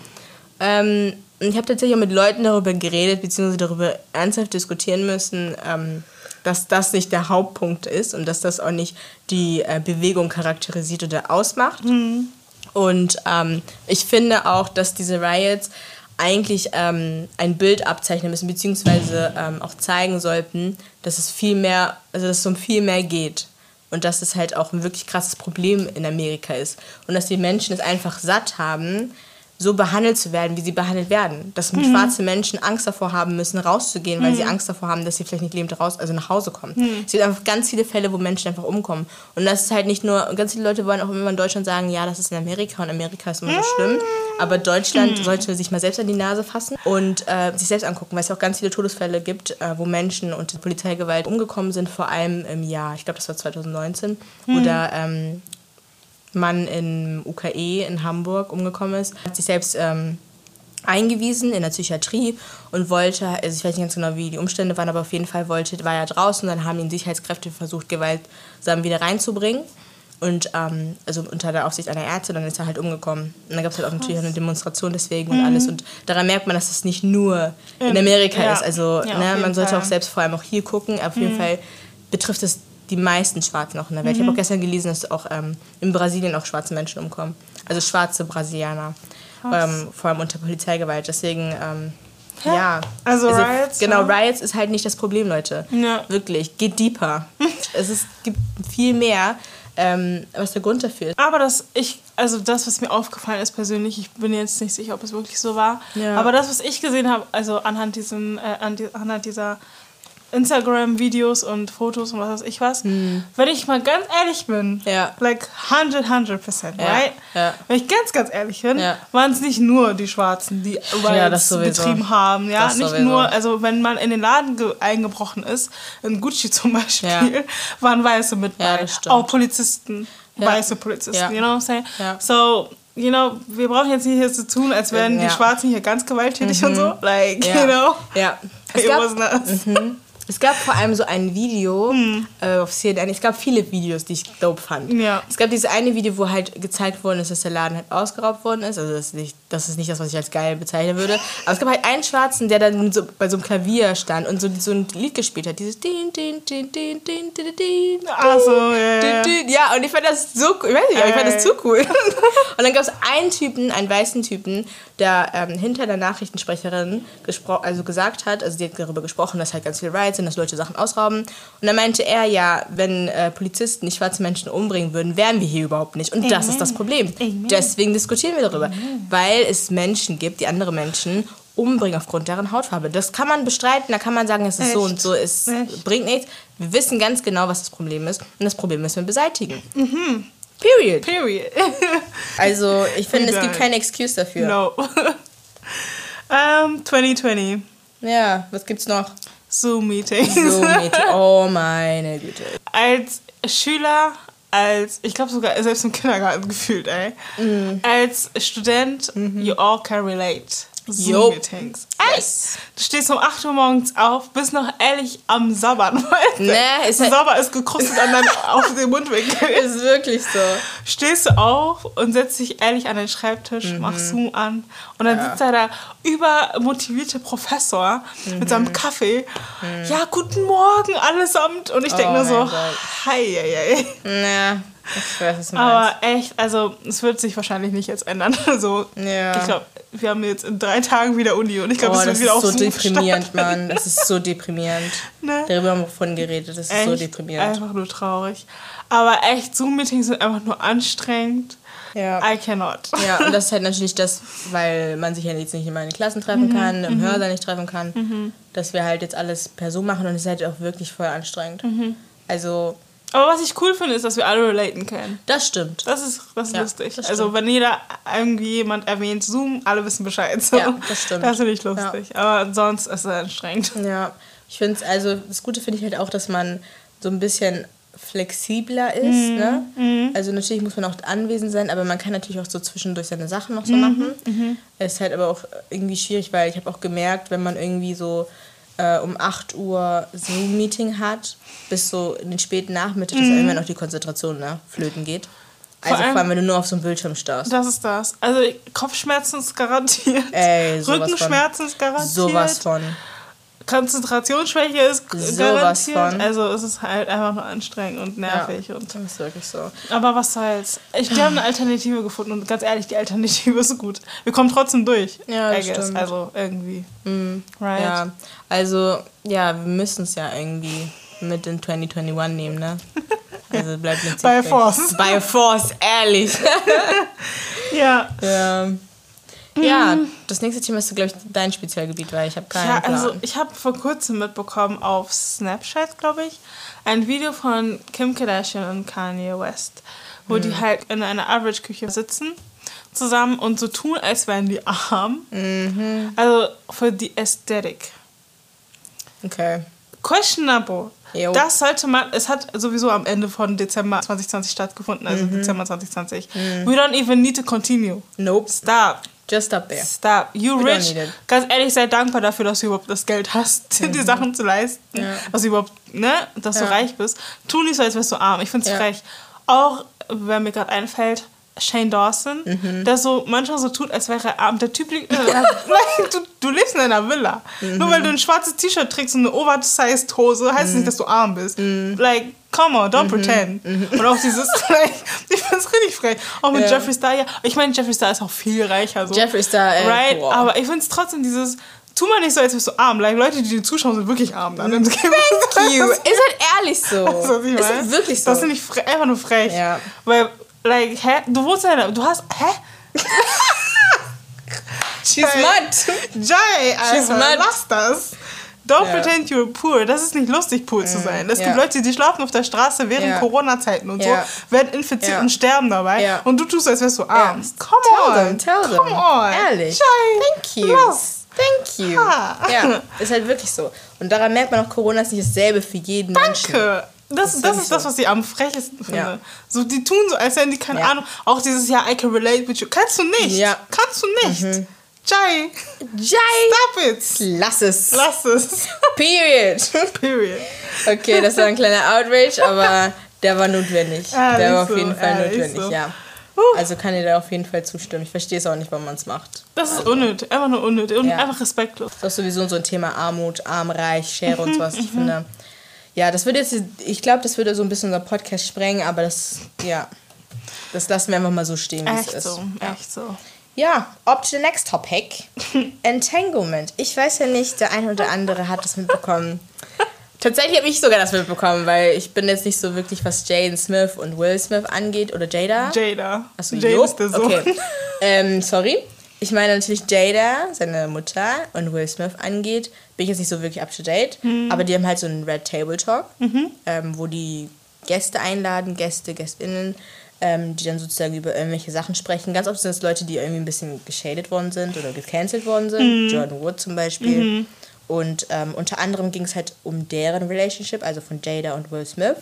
Ähm, ich habe tatsächlich auch mit Leuten darüber geredet, beziehungsweise darüber ernsthaft diskutieren müssen, ähm, dass das nicht der Hauptpunkt ist und dass das auch nicht die äh, Bewegung charakterisiert oder ausmacht. Mhm. Und ähm, ich finde auch, dass diese Riots eigentlich ähm, ein Bild abzeichnen müssen, beziehungsweise ähm, auch zeigen sollten, dass es viel mehr, also dass es um viel mehr geht. Und dass es halt auch ein wirklich krasses Problem in Amerika ist. Und dass die Menschen es einfach satt haben, so behandelt zu werden, wie sie behandelt werden. Dass mhm. schwarze Menschen Angst davor haben müssen, rauszugehen, weil mhm. sie Angst davor haben, dass sie vielleicht nicht lebend raus, also nach Hause kommen. Mhm. Es gibt einfach ganz viele Fälle, wo Menschen einfach umkommen. Und das ist halt nicht nur, ganz viele Leute wollen auch immer in Deutschland sagen, ja, das ist in Amerika und Amerika ist immer so schlimm. Aber Deutschland mhm. sollte sich mal selbst an die Nase fassen und äh, sich selbst angucken, weil es auch ganz viele Todesfälle gibt, äh, wo Menschen unter Polizeigewalt umgekommen sind, vor allem im Jahr, ich glaube, das war 2019, wo mhm. ähm, Mann im UKE in Hamburg umgekommen ist, hat sich selbst ähm, eingewiesen in der Psychiatrie und wollte, also ich weiß nicht ganz genau, wie die Umstände waren, aber auf jeden Fall wollte, war er draußen und dann haben ihn Sicherheitskräfte versucht, gewaltsam wieder reinzubringen. Und ähm, also unter der Aufsicht einer Ärzte, dann ist er halt umgekommen. Und dann gab es halt auch natürlich eine Demonstration deswegen mhm. und alles. Und daran merkt man, dass es nicht nur in Amerika ja. ist. Also ja, ne, man sollte Fall. auch selbst vor allem auch hier gucken. Auf mhm. jeden Fall betrifft es die meisten Schwarzen auch in der Welt. Mhm. Ich habe auch gestern gelesen, dass auch ähm, in Brasilien auch schwarze Menschen umkommen. Also schwarze Brasilianer. Ähm, vor allem unter Polizeigewalt. Deswegen, ähm, ja. ja. Also, also Riots? Genau, Riots ist halt nicht das Problem, Leute. Ja. Wirklich, geht deeper. es ist, gibt viel mehr, ähm, was der Grund dafür ist. Aber das, ich, also das, was mir aufgefallen ist persönlich, ich bin jetzt nicht sicher, ob es wirklich so war, ja. aber das, was ich gesehen habe, also anhand, diesen, äh, anhand dieser Instagram-Videos und Fotos und was weiß ich was. Hm. Wenn ich mal ganz ehrlich bin, ja. like 100, 100 Percent, ja. right? Ja. Wenn ich ganz, ganz ehrlich bin, waren es nicht nur die Schwarzen, die Riots betrieben haben. Ja, das nicht sowieso. nur, also wenn man in den Laden eingebrochen ist, in Gucci zum Beispiel, waren Weiße mit bei. Auch Polizisten, weiße Polizisten, you know what I'm saying? So, you know, wir brauchen jetzt nicht hier zu tun, als wären die Schwarzen hier ganz gewalttätig mhm. und so. Like, you know? Ja. Es It gab, was. Mhm. Es gab vor allem so ein Video hm. äh, auf CNN. Es gab viele Videos, die ich dope fand. Ja. Es gab dieses eine Video, wo halt gezeigt worden ist, dass der Laden halt ausgeraubt worden ist. Also das ist nicht das, ist nicht das was ich als geil bezeichnen würde. Aber es gab halt einen Schwarzen, der dann so bei so einem Klavier stand und so, so ein Lied gespielt hat. Dieses din, din, din, din, din, din, din, Ach so, ja, din, din. Ja, und ich fand das so cool. Ich weiß nicht, aber ich fand das zu cool. und dann gab es einen Typen, einen weißen Typen, der ähm, hinter der Nachrichtensprecherin also gesagt hat, also die hat darüber gesprochen, dass halt ganz viele Riots sind, dass Leute Sachen ausrauben. Und dann meinte er ja, wenn äh, Polizisten nicht schwarze Menschen umbringen würden, wären wir hier überhaupt nicht. Und Amen. das ist das Problem. Amen. Deswegen diskutieren wir darüber. Amen. Weil es Menschen gibt, die andere Menschen umbringen aufgrund deren Hautfarbe. Das kann man bestreiten, da kann man sagen, es ist Echt? so und so, es Echt? bringt nichts. Wir wissen ganz genau, was das Problem ist und das Problem müssen wir beseitigen. Mhm. Period. Period. also, ich finde, es gibt keine Excuse dafür. No. um, 2020. Ja, was gibt's noch? Zoom-Meetings. Zoom-Meeting. Oh meine Güte. Als Schüler, als, ich glaube sogar selbst im Kindergarten gefühlt, ey. Mm. Als Student, mm -hmm. you all can relate. Zoom-Meetings. Yes. Du stehst um 8 Uhr morgens auf, bist noch ehrlich am Sabbern. Ne, ist halt Sabber ist gekrustet an deinem, auf dem Mundwinkel. Ist wirklich so. Stehst du auf und setzt dich ehrlich an den Schreibtisch, mhm. machst Zoom an und dann ja. sitzt da der übermotivierte Professor mhm. mit seinem Kaffee. Mhm. Ja, guten Morgen allesamt. Und ich denke oh mir so, hi, hi, hi. Ja. Ich weiß, was du Aber echt, also es wird sich wahrscheinlich nicht jetzt ändern. Also, ja. Ich glaube, wir haben jetzt in drei Tagen wieder Uni und ich glaube, oh, es wird wieder auf Das ist so deprimierend, starten. Mann. Das ist so deprimierend. Ne? Darüber haben wir vorhin geredet. Das ist echt so deprimierend. Einfach nur traurig. Aber echt, Zoom-Meetings sind einfach nur anstrengend. Ja. I cannot. Ja, und das ist halt natürlich das, weil man sich ja jetzt nicht in meine Klassen treffen mhm. kann, im mhm. Hörsaal nicht treffen kann, mhm. dass wir halt jetzt alles per Zoom machen und es ist halt auch wirklich voll anstrengend. Mhm. Also aber was ich cool finde, ist, dass wir alle relaten können. Das stimmt. Das ist, das ist ja, lustig. Das also wenn jeder irgendwie jemand erwähnt Zoom, alle wissen Bescheid. So. Ja, das stimmt. Das finde ich lustig. Ja. Aber sonst ist es anstrengend. Ja, ich finde es, also das Gute finde ich halt auch, dass man so ein bisschen flexibler ist. Mhm. Ne? Mhm. Also natürlich muss man auch anwesend sein, aber man kann natürlich auch so zwischendurch seine Sachen noch so mhm. machen. Mhm. Ist halt aber auch irgendwie schwierig, weil ich habe auch gemerkt, wenn man irgendwie so äh, um 8 Uhr Zoom-Meeting hat, bis so in den späten Nachmittag, dass mhm. irgendwann noch die Konzentration ne, flöten geht. Also vor allem, vor allem, wenn du nur auf so einem Bildschirm starrst. Das ist das. Also Kopfschmerzen ist garantiert. Ey, Rückenschmerzen ist garantiert. Sowas von. Konzentrationsschwäche ist so garantiert. Also es ist halt einfach nur anstrengend und nervig. Ja, und das ist wirklich so. Aber was soll's. Ich, wir haben eine Alternative gefunden und ganz ehrlich, die Alternative ist gut. Wir kommen trotzdem durch. Ja, das stimmt. Also irgendwie. Mm, right? Ja, also ja, wir müssen es ja irgendwie mit in 2021 nehmen, ne? Also bleibt nicht By force. By force, ehrlich. ja. Ja. Ja, das nächste Thema ist, glaube ich, dein Spezialgebiet, weil ich habe keinen Ja, Plan. also ich habe vor kurzem mitbekommen auf Snapchat, glaube ich, ein Video von Kim Kardashian und Kanye West, wo Mhm. die halt in einer Average-Küche sitzen zusammen und so tun, als wären die arm. Mhm. Also für die Ästhetik. okay. Questionable. Jo. Das sollte man, es hat sowieso am Ende von Dezember 2020 stattgefunden, also Mhm. Dezember 2020. We don't even need to continue. Nope. Stop. Just up there. Stop. You We rich. Ganz ehrlich, sei dankbar dafür, dass du überhaupt das Geld hast, die Sachen zu leisten. Ja. Dass du überhaupt, ne, dass du Ja. reich bist. Tu nicht so, als wärst du arm. Ich find's Ja. frech. Auch, wer mir gerade einfällt, Shane Dawson, Mhm. der so manchmal so tut, als wäre er arm. Der Typ liegt, äh, du, du lebst in einer Villa. Nur weil du ein schwarzes T-Shirt trägst und eine oversized Hose, heißt es nicht, dass du arm bist. Like, come on, don't pretend. Und auch dieses, like, ich find's richtig frech. Auch mit Ja. Jeffree Star, ja. Ich meine, Jeffree Star ist auch viel reicher. So. Jeffree Star, äh, Right? boah. Aber ich find's trotzdem dieses, tu mal nicht so, als wärst du arm. Like, Leute, die dir zuschauen, sind wirklich arm. Dann. Thank you. Ist halt ehrlich so. Ich ist halt wirklich so. Das finde ich einfach nur frech. Ja. Weil, like, hä? Du wohnst in einer, du hast, hä? She's mad. Jay, She's Alter, mad. lass das. Don't Ja. pretend you're poor. Das ist nicht lustig, poor zu sein. Es ja. gibt Leute, die schlafen auf der Straße während Ja. Corona-Zeiten und so, werden infiziert und sterben dabei. Und du tust, als wärst du arm. Come Tell on. them, tell them. Come on. Ehrlich. Jay, Thank you. lass. Thank you. Ja. Ja, ist halt wirklich so. Und daran merkt man auch, Corona ist nicht dasselbe für jeden Menschen. Danke. Das, das, wirklich ist das, so. was ich am frechesten finde. Ja. So, die tun so, als hätten die keine Ja. Ahnung. Auch dieses Jahr, I can relate with you. Kannst du nicht. Ja. Kannst du nicht. Jai, Jai, stop it. lass es. Lass es. Period. Period. Okay, das war ein kleiner Outrage, aber der war notwendig. Ehrlich der war auf so, jeden Fall ehrlich notwendig, so. ja. Also kann ihr da auf jeden Fall zustimmen. Ich verstehe es auch nicht, warum man es macht. Das ist unnötig. Einfach nur unnötig. Und Ja. einfach respektlos. Das ist sowieso so ein Thema Armut, arm, reich, Schere und sowas. Ich finde, ja, das würde jetzt, ich glaube, das würde so ein bisschen unser Podcast sprengen, aber das, ja, das lassen wir einfach mal so stehen, wie es Echt ist. so. Ja. Echt so. Ja, up to the next topic. Entanglement. Ich weiß ja nicht, der eine oder andere hat das mitbekommen. Tatsächlich habe ich sogar das mitbekommen, weil ich bin jetzt nicht so wirklich, was Jaden Smith und Will Smith angeht oder Jada. Jada. Achso, Jada jo? ist der Sohn. Okay. Ähm, sorry. Ich meine natürlich Jada, seine Mutter und Will Smith angeht, bin ich jetzt nicht so wirklich up to date. Mhm. Aber die haben halt so einen Red Table Talk, ähm, wo die Gäste einladen, Gäste, GästInnen, ähm, die dann sozusagen über irgendwelche Sachen sprechen. Ganz oft sind es Leute, die irgendwie ein bisschen geschadet worden sind oder gecancelt worden sind. Mhm. Jordan Wood zum Beispiel. Und ähm, unter anderem ging es halt um deren Relationship, also von Jada und Will Smith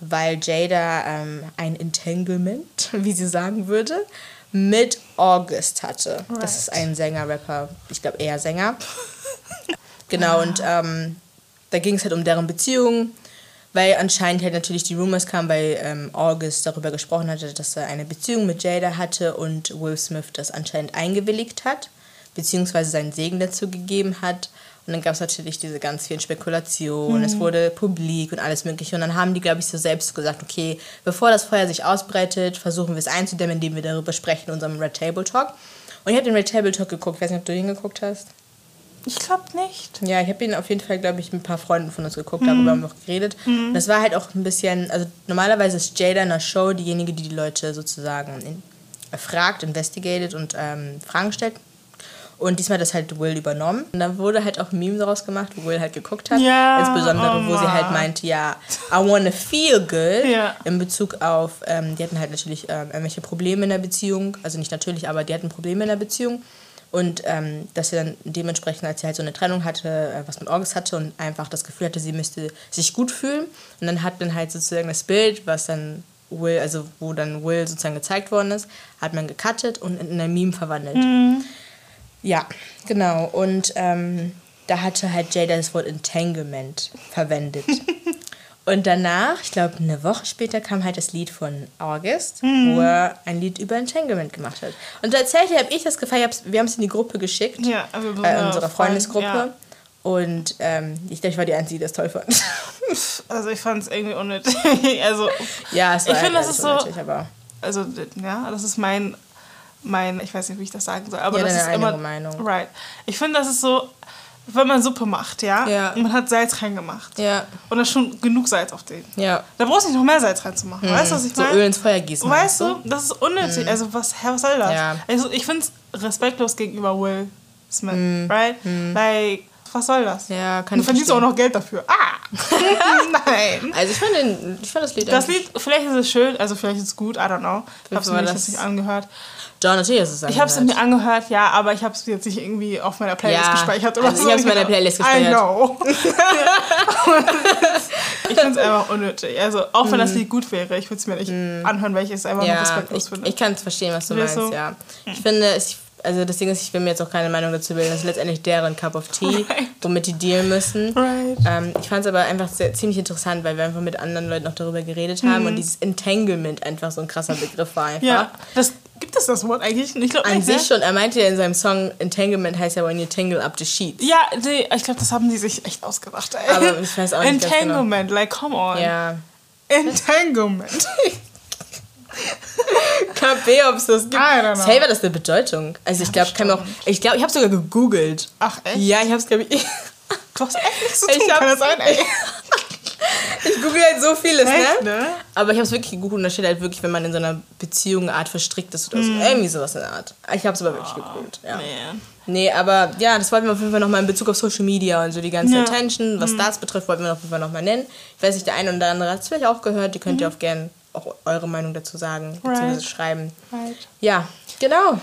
weil Jada ähm, ein Entanglement, wie sie sagen würde, mit August hatte. Das Right. ist ein Sänger, Rapper, ich glaube eher Sänger. genau, und ähm, da ging es halt um deren Beziehung, weil anscheinend halt natürlich die Rumors kamen, weil ähm, August darüber gesprochen hatte, dass er eine Beziehung mit Jada hatte und Will Smith das anscheinend eingewilligt hat, beziehungsweise seinen Segen dazu gegeben hat. Und dann gab es natürlich diese ganz vielen Spekulationen, es wurde publik und alles mögliche. Und dann haben die, glaube ich, so selbst gesagt, okay, bevor das Feuer sich ausbreitet, versuchen wir es einzudämmen, indem wir darüber sprechen in unseremRed Table Talk. Und ich habe den Red Table Talk geguckt, ich weiß nicht, ob du hingeguckt hast. Ich glaube nicht. Ja, ich habe ihn auf jeden Fall, glaube ich, mit ein paar Freunden von uns geguckt, darüber haben wir auch geredet. Und das war halt auch ein bisschen, also normalerweise ist Jada in der Show diejenige, die die Leute sozusagen in, fragt, investigated und ähm, Fragen stellt. Und diesmal hat das halt Will übernommen. Und dann wurde halt auch ein Meme daraus gemacht, wo Will halt geguckt hat. Ja, Insbesondere, oh wo sie halt meinte, ja, I wanna feel good. Ja. In Bezug auf, ähm, die hatten halt natürlich ähm, irgendwelche Probleme in der Beziehung. Also nicht natürlich, aber die hatten Probleme in der Beziehung. Und ähm, dass sie dann dementsprechend, als sie halt so eine Trennung hatte, äh, was mit August hatte und einfach das Gefühl hatte, sie müsste sich gut fühlen. Und dann hat man halt sozusagen das Bild, was dann Will, also wo dann Will sozusagen gezeigt worden ist, hat man gecuttet und in ein Meme verwandelt. Ja, genau. Und ähm, da hatte halt Jada das Wort Entanglement verwendet. Und danach, ich glaube eine Woche später, kam halt das Lied von August, wo er ein Lied über Entanglement gemacht hat. Und tatsächlich habe ich das gefeiert, wir haben es in die Gruppe geschickt, Ja, also äh, unserer Freundesgruppe. Ja. Und ähm, ich glaube, ich war die Einzige, die das toll fand. Also ich fand es irgendwie unnötig. also, ja, es war Ich halt finde, das ist so- also ja, das ist mein, mein, ich weiß nicht, wie ich das sagen soll, aber Ja, das ist immer Meinung. Right. Ich finde, das ist so, wenn man Suppe macht, ja? Ja. Und man hat Salz reingemacht. Ja. Und da ist schon genug Salz auf den. Ja. Da brauchst du nicht noch mehr Salz reinzumachen. Weißt du, was ich So meine? Öl ins Feuer gießen. Weißt du, das ist unnötig. Also, was, hä, was soll das? Ja. Also, ich finde es respektlos gegenüber Will Smith, right? Like, was soll das? Ja, kann Du verdienst auch noch Geld dafür. Ah! Nein. Also ich fand, den, ich fand das Lied Das Lied, vielleicht ist es schön, also vielleicht ist es gut, I don't know. Ich habe es mir das- nicht angehört. Doch, natürlich ist es Ich habe es angehört. mir angehört, ja, aber ich habe es jetzt nicht irgendwie auf meiner Playlist Ja, gespeichert oder also so. ich hab's in meiner Playlist I gespeichert. know. ich finde es einfach unnötig. Also, auch wenn das Lied gut wäre, ich würde es mir nicht anhören, weil ich es einfach Ja, respektlos ich, finde. ich kann es verstehen, was du meinst, du? ja. Ich finde, es, also das Ding ist, ich will mir jetzt auch keine Meinung dazu bilden. Das ist letztendlich deren Cup of Tea, Right. womit die dealen müssen. Right. Ähm, ich fand es aber einfach sehr, ziemlich interessant, weil wir einfach mit anderen Leuten auch darüber geredet haben und dieses Entanglement einfach so ein krasser Begriff war einfach. Ja, das, gibt es das Wort eigentlich? Ich glaube An nicht, sich ne? schon, er meinte ja in seinem Song, Entanglement heißt ja when you tangle up the sheets. Ja, die, ich glaube, das haben die sich echt ausgedacht. Ey. Aber ich weiß auch nicht genau. Entanglement, like, come on. Ja. Entanglement. KB, ob es das gibt. Safe hat das eine Bedeutung. Also ich glaube, kann auch. Ich glaube, ich habe sogar gegoogelt. Ach, echt? Ja, ich habe es, glaube ich. Du hast echt nichts zu Ich tun, kann hab's- das sein, ey? Ich google halt so vieles, Echt, ne? ne? Aber ich habe es wirklich gegoogelt und da steht halt wirklich, wenn man in so einer Beziehung eine Art verstrickt ist oder so. Irgendwie sowas in der Art. Ich habe es aber wirklich gegoogelt, ja. Man. Nee, aber ja, das wollten wir auf jeden Fall nochmal in Bezug auf Social Media und so die ganze Ja. Attention, was das betrifft, wollten wir auf jeden Fall nochmal nennen. Ich weiß nicht, der eine oder andere hat es vielleicht auch gehört. Die könnt ihr auch gerne auch eure Meinung dazu sagen, beziehungsweise Right. schreiben. Right. Ja, genau.